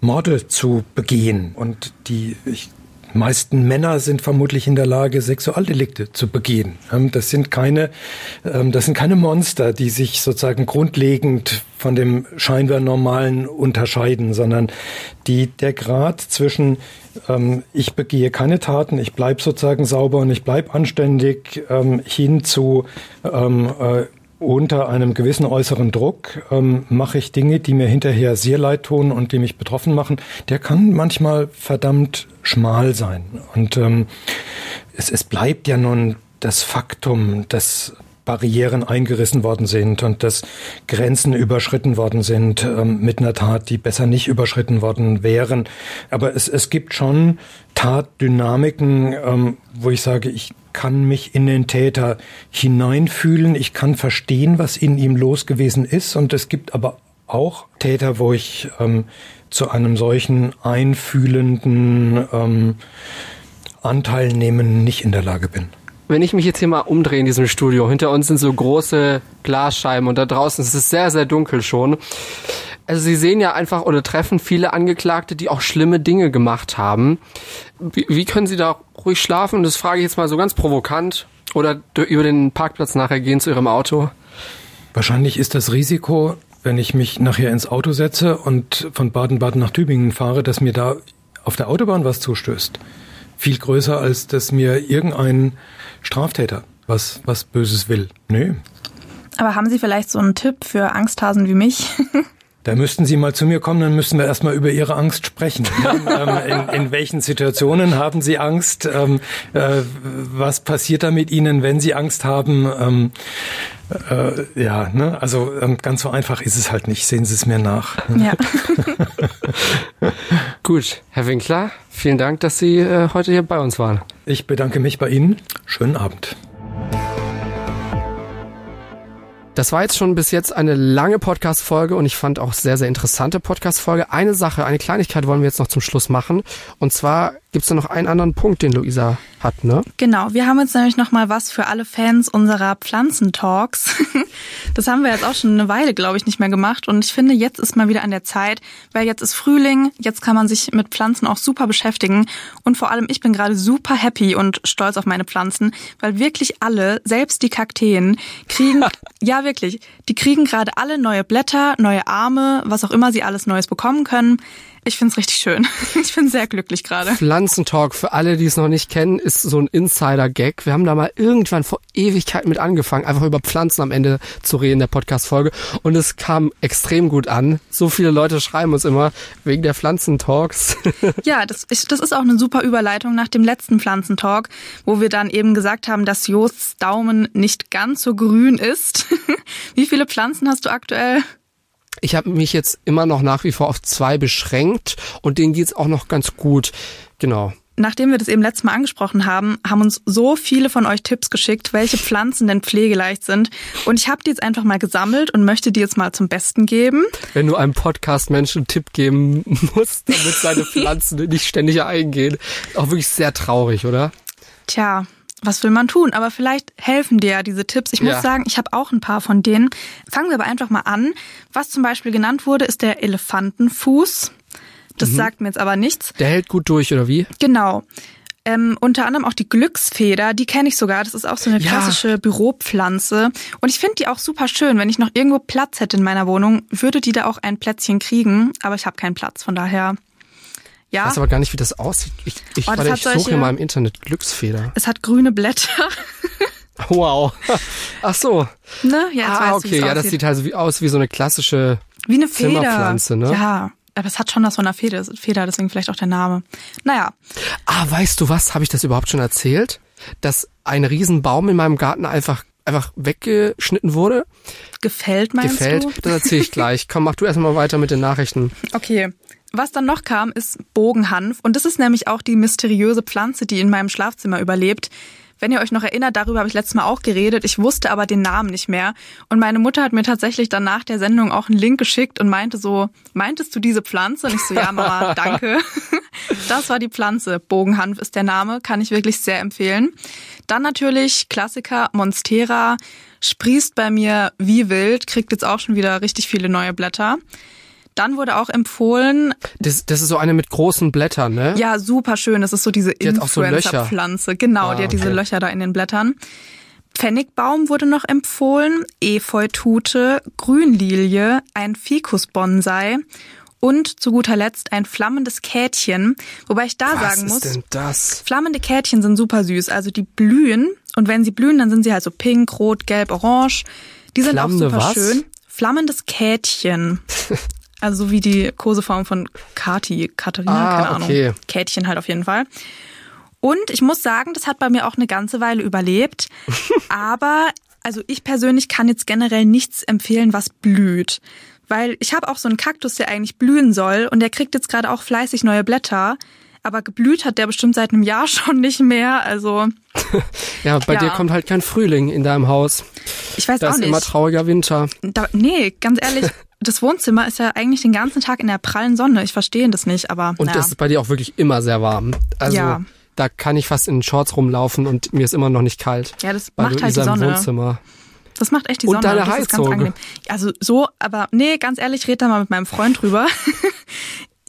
Morde zu begehen. Und die, ich meisten Männer sind vermutlich in der Lage, Sexualdelikte zu begehen. Ähm, das sind keine, ähm, das sind keine Monster, die sich sozusagen grundlegend von dem scheinbar Normalen unterscheiden, sondern die, der Grad zwischen ähm, ich begehe keine Taten, ich bleib sozusagen sauber und ich bleib anständig, hin zu äh, unter einem gewissen äußeren Druck ähm, mache ich Dinge, die mir hinterher sehr leid tun und die mich betroffen machen, der kann manchmal verdammt schmal sein. Und ähm, es, es bleibt ja nun das Faktum, dass Barrieren eingerissen worden sind und dass Grenzen überschritten worden sind ähm, mit einer Tat, die besser nicht überschritten worden wären. Aber es, es gibt schon Tatdynamiken, ähm, wo ich sage, ich kann mich in den Täter hineinfühlen, ich kann verstehen, was in ihm los gewesen ist und es gibt aber auch Täter, wo ich ähm, zu einem solchen einfühlenden ähm, Anteil nehmen nicht in der Lage bin. Wenn ich mich jetzt hier mal umdrehe in diesem Studio, hinter uns sind so große Glasscheiben und da draußen ist es sehr, sehr dunkel schon. Also Sie sehen ja einfach oder treffen viele Angeklagte, die auch schlimme Dinge gemacht haben. Wie, wie können Sie da ruhig schlafen? Das frage ich jetzt mal so ganz provokant. Oder über den Parkplatz nachher gehen zu Ihrem Auto. Wahrscheinlich ist das Risiko, wenn ich mich nachher ins Auto setze und von Baden-Baden nach Tübingen fahre, dass mir da auf der Autobahn was zustößt, viel größer, als dass mir irgendein Straftäter was, was Böses will. Nö. Aber haben Sie vielleicht so einen Tipp für Angsthasen wie mich? Da müssten Sie mal zu mir kommen, dann müssen wir erstmal über Ihre Angst sprechen. ähm, in, in, welchen Situationen haben Sie Angst? Ähm, äh, was passiert da mit Ihnen, wenn Sie Angst haben? Ähm, äh, ja, ne? also ähm, ganz so einfach ist es halt nicht. Sehen Sie es mir nach. Ja. Gut, Herr Winkler, vielen Dank, dass Sie äh, heute hier bei uns waren. Ich bedanke mich bei Ihnen. Schönen Abend. Das war jetzt schon bis jetzt eine lange Podcast-Folge und ich fand auch sehr, sehr interessante Podcast-Folge. Eine Sache, eine Kleinigkeit wollen wir jetzt noch zum Schluss machen. Und zwar gibt's da noch einen anderen Punkt, den Luisa hat, ne? Genau, wir haben jetzt nämlich noch mal was für alle Fans unserer Pflanzentalks. Das haben wir jetzt auch schon eine Weile, glaube ich, nicht mehr gemacht. Und ich finde, jetzt ist mal wieder an der Zeit, weil jetzt ist Frühling, jetzt kann man sich mit Pflanzen auch super beschäftigen. Und vor allem, ich bin gerade super happy und stolz auf meine Pflanzen, weil wirklich alle, selbst die Kakteen, kriegen, ja wirklich, die kriegen gerade alle neue Blätter, neue Arme, was auch immer sie alles Neues bekommen können. Ich find's richtig schön. Ich bin sehr glücklich gerade. Pflanzentalk, für alle, die es noch nicht kennen, ist so ein Insider-Gag. Wir haben da mal irgendwann vor Ewigkeit mit angefangen, einfach über Pflanzen am Ende zu reden, der Podcast-Folge. Und es kam extrem gut an. So viele Leute schreiben uns immer wegen der Pflanzentalks. Ja, das, ich, das ist auch eine super Überleitung nach dem letzten Pflanzentalk, wo wir dann eben gesagt haben, dass Josts Daumen nicht ganz so grün ist. Wie viele Pflanzen hast du aktuell? Ich habe mich jetzt immer noch nach wie vor auf zwei beschränkt und denen geht's auch noch ganz gut. Genau. Nachdem wir das eben letztes Mal angesprochen haben, haben uns so viele von euch Tipps geschickt, welche Pflanzen denn pflegeleicht sind. Und ich habe die jetzt einfach mal gesammelt und möchte die jetzt mal zum Besten geben. Wenn du einem Podcast-Menschen einen Tipp geben musst, damit seine Pflanzen nicht ständig eingehen, auch wirklich sehr traurig, oder? Tja, was will man tun? Aber vielleicht helfen dir ja diese Tipps. Ich muss Ja. sagen, ich habe auch ein paar von denen. Fangen wir aber einfach mal an. Was zum Beispiel genannt wurde, ist der Elefantenfuß. Das Mhm. sagt mir jetzt aber nichts. Der hält gut durch, oder wie? Genau. Ähm, unter anderem auch die Glücksfeder, die kenne ich sogar. Das ist auch so eine Ja. klassische Büropflanze. Und ich finde die auch super schön. Wenn ich noch irgendwo Platz hätte in meiner Wohnung, würde die da auch ein Plätzchen kriegen. Aber ich habe keinen Platz, von daher. Ich Ja, weiß aber gar nicht, wie das aussieht. Ich, ich, Oh, ich suche solche- hier mal im Internet Glücksfeder. es hat grüne Blätter. Wow. Ach so. ne? Ja, jetzt ah, okay. Ja, das sieht halt so wie, aus wie so eine klassische Wie eine Feder. Zimmerpflanze, ne? Ja, aber es hat schon das von einer Feder, Feder, deswegen vielleicht auch der Name. Naja, Ah, weißt du was? Habe ich das überhaupt schon erzählt? Dass ein Riesenbaum in meinem Garten einfach einfach weggeschnitten wurde? gefällt meinst Gefällt? du? Das erzähle ich gleich. Komm, mach du erstmal weiter mit den Nachrichten. Okay. Was dann noch kam, ist Bogenhanf. Und das ist nämlich auch die mysteriöse Pflanze, die in meinem Schlafzimmer überlebt. Wenn ihr euch noch erinnert, darüber habe ich letztes Mal auch geredet. Ich wusste aber den Namen nicht mehr. Und meine Mutter hat mir tatsächlich dann nach der Sendung auch einen Link geschickt und meinte so, meintest du diese Pflanze? Und ich so, ja, Mama, danke. Das war die Pflanze. Bogenhanf ist der Name, kann ich wirklich sehr empfehlen. Dann natürlich Klassiker Monstera, sprießt bei mir wie wild, kriegt jetzt auch schon wieder richtig viele neue Blätter. Dann wurde auch empfohlen, Das, das ist so eine mit großen Blättern, ne? ja, super schön, das ist so diese Die auch so. Influencer-Pflanze. Genau, Ah, die hat diese. Löcher da in den Blättern. Pfennigbaum wurde noch empfohlen, Efeutute, Grünlilie, ein Ficus-Bonsai und zu guter Letzt ein flammendes Kätchen. Wobei ich da Was sagen ist muss, denn das? Flammende Kätchen sind super süß. Also die blühen und wenn sie blühen, dann sind sie halt so pink, rot, gelb, orange. Die sind Flammende auch super was? schön. Flammendes Kätchen. Also so wie die Koseform von Kati, Katharina, Ah, keine Ahnung. okay. Kätchen halt auf jeden Fall. Und ich muss sagen, das hat bei mir auch eine ganze Weile überlebt. Aber also ich persönlich kann jetzt generell nichts empfehlen, was blüht. Weil ich habe auch so einen Kaktus, der eigentlich blühen soll und der kriegt jetzt gerade auch fleißig neue Blätter. Aber geblüht hat der bestimmt seit einem Jahr schon nicht mehr. Also Ja, bei Ja. dir kommt halt kein Frühling in deinem Haus. ich weiß Da auch ist nicht. immer trauriger Winter. Da, nee, ganz ehrlich, das Wohnzimmer ist ja eigentlich den ganzen Tag in der prallen Sonne. Ich verstehe das nicht, aber Und naja. das ist bei dir auch wirklich immer sehr warm. Also Ja. da kann ich fast in Shorts rumlaufen und mir ist immer noch nicht kalt. ja, das Bei macht halt die Sonne. Wohnzimmer. Das macht echt die Und Sonne. deine das ist ganz Heizung. angenehm. Also so, aber nee, ganz ehrlich, red da mal mit meinem Freund drüber.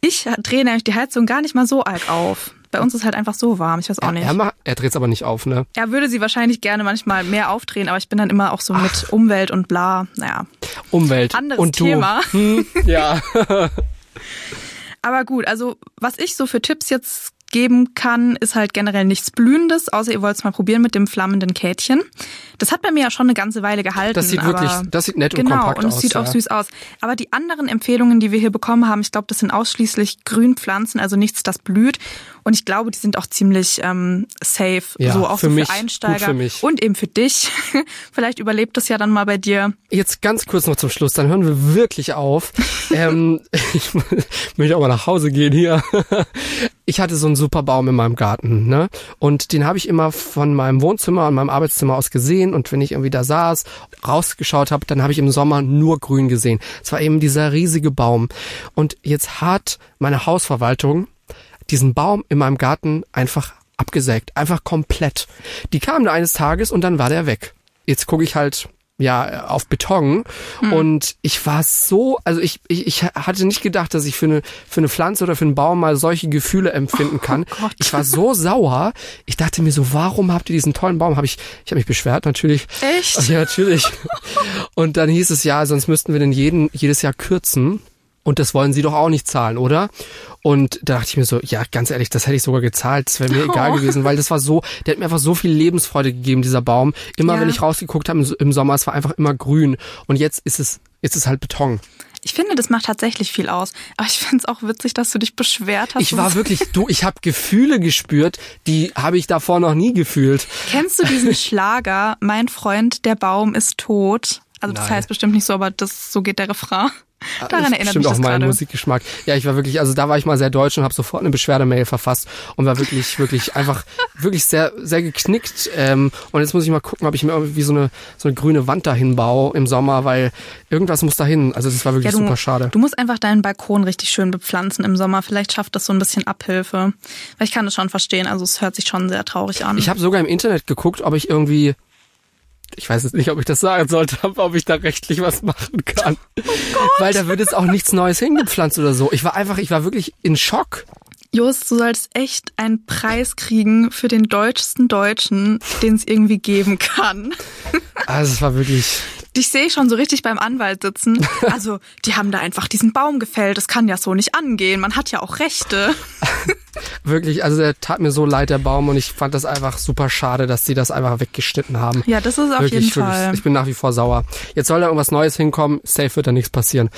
Ich drehe nämlich die Heizung gar nicht mal so arg auf. Bei uns ist halt einfach so warm. Ich weiß auch nicht. Er, er dreht's aber nicht auf, ne? Er würde sie wahrscheinlich gerne manchmal mehr aufdrehen, aber ich bin dann immer auch so mit Umwelt und bla. Naja. Umwelt. Anderes und du. Thema. Hm, ja. Aber gut, also was ich so für Tipps jetzt geben kann, ist halt generell nichts Blühendes, außer ihr wollt es mal probieren mit dem flammenden Kätchen. Das hat bei mir ja schon eine ganze Weile gehalten. Das sieht aber wirklich, das sieht nett und genau, kompakt und es aus. sieht ja. auch süß aus. Aber die anderen Empfehlungen, die wir hier bekommen haben, ich glaube, das sind ausschließlich Grünpflanzen, also nichts, das blüht. Und ich glaube, die sind auch ziemlich ähm, safe, Ja, so auch für so mich, für gut Einsteiger für mich. und eben für dich. Vielleicht überlebt das ja dann mal bei dir. Jetzt ganz kurz noch zum Schluss, dann hören wir wirklich auf. ähm, ich möchte auch mal nach Hause gehen hier. Ich hatte so einen super Baum in meinem Garten, ne? Und den habe ich immer von meinem Wohnzimmer und meinem Arbeitszimmer aus gesehen. Und wenn ich irgendwie da saß, rausgeschaut habe, dann habe ich im Sommer nur grün gesehen. Es war eben dieser riesige Baum. Und jetzt hat meine Hausverwaltung diesen Baum in meinem Garten einfach abgesägt. Einfach komplett. Die kamen da eines Tages und dann war der weg. Jetzt gucke ich halt ja auf Beton und ich war so, also ich, ich, ich hatte nicht gedacht, dass ich für eine für eine Pflanze oder für einen Baum mal solche Gefühle empfinden kann. Gott. ich war so sauer. Ich dachte mir so, warum habt ihr diesen tollen Baum? Habe ich ich habe mich beschwert natürlich. Echt? Ja, natürlich. Und dann hieß es ja, sonst müssten wir den jeden jedes Jahr kürzen. Und das wollen sie doch auch nicht zahlen, oder? Und da dachte ich mir so, ja, ganz ehrlich, das hätte ich sogar gezahlt. Das wäre mir egal Oh. gewesen, weil das war so, der hat mir einfach so viel Lebensfreude gegeben, dieser Baum. Immer Ja. wenn ich rausgeguckt habe im, im Sommer, es war einfach immer grün. Und jetzt ist es, jetzt ist es halt Beton. Ich finde, das macht tatsächlich viel aus. Aber ich finde es auch witzig, dass du dich beschwert hast. Ich war wirklich, du, ich habe Gefühle gespürt, die habe ich davor noch nie gefühlt. Kennst du diesen Schlager, Mein Freund, der Baum ist tot? Also das Nein. heißt bestimmt nicht so, aber das so geht der Refrain. Daran ist erinnert bestimmt mich auch das mein gerade. Musikgeschmack. Ja, ich war wirklich, also da war ich mal sehr deutsch und habe sofort eine Beschwerdemail verfasst und war wirklich, wirklich einfach, wirklich sehr, sehr geknickt. Ähm, und jetzt muss ich mal gucken, ob ich mir irgendwie so eine, so eine grüne Wand dahin baue im Sommer, weil irgendwas muss dahin. Also das war wirklich Ja, du, super schade. du musst einfach deinen Balkon richtig schön bepflanzen im Sommer. Vielleicht schafft das so ein bisschen Abhilfe. Weil ich kann das schon verstehen. Also es hört sich schon sehr traurig an. Ich habe sogar im Internet geguckt, ob ich irgendwie, ich weiß jetzt nicht, ob ich das sagen sollte, aber ob ich da rechtlich was machen kann. Weil da wird jetzt auch nichts Neues hingepflanzt oder so. Ich war einfach, ich war wirklich in Schock. Jost, du sollst echt einen Preis kriegen für den deutschsten Deutschen, den es irgendwie geben kann. Also es war wirklich, Dich sehe ich schon so richtig beim Anwalt sitzen. Also, die haben da einfach diesen Baum gefällt. Das kann ja so nicht angehen. Man hat ja auch Rechte. Wirklich, also der tat mir so leid, der Baum, und ich fand das einfach super schade, dass sie das einfach weggeschnitten haben. Ja, das ist auf wirklich, jeden Fall. Wirklich, ich bin nach wie vor sauer. Jetzt soll da irgendwas Neues hinkommen. Safe wird da nichts passieren.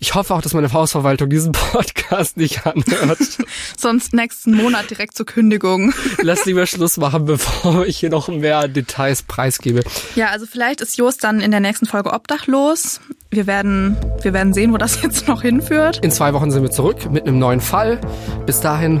Ich hoffe auch, dass meine Hausverwaltung diesen Podcast nicht anhört. Sonst nächsten Monat direkt zur Kündigung. Lass lieber Schluss machen, bevor ich hier noch mehr Details preisgebe. Ja, also vielleicht ist Jost dann in der nächsten Folge obdachlos. Wir werden, wir werden sehen, wo das jetzt noch hinführt. In zwei Wochen sind wir zurück mit einem neuen Fall. Bis dahin,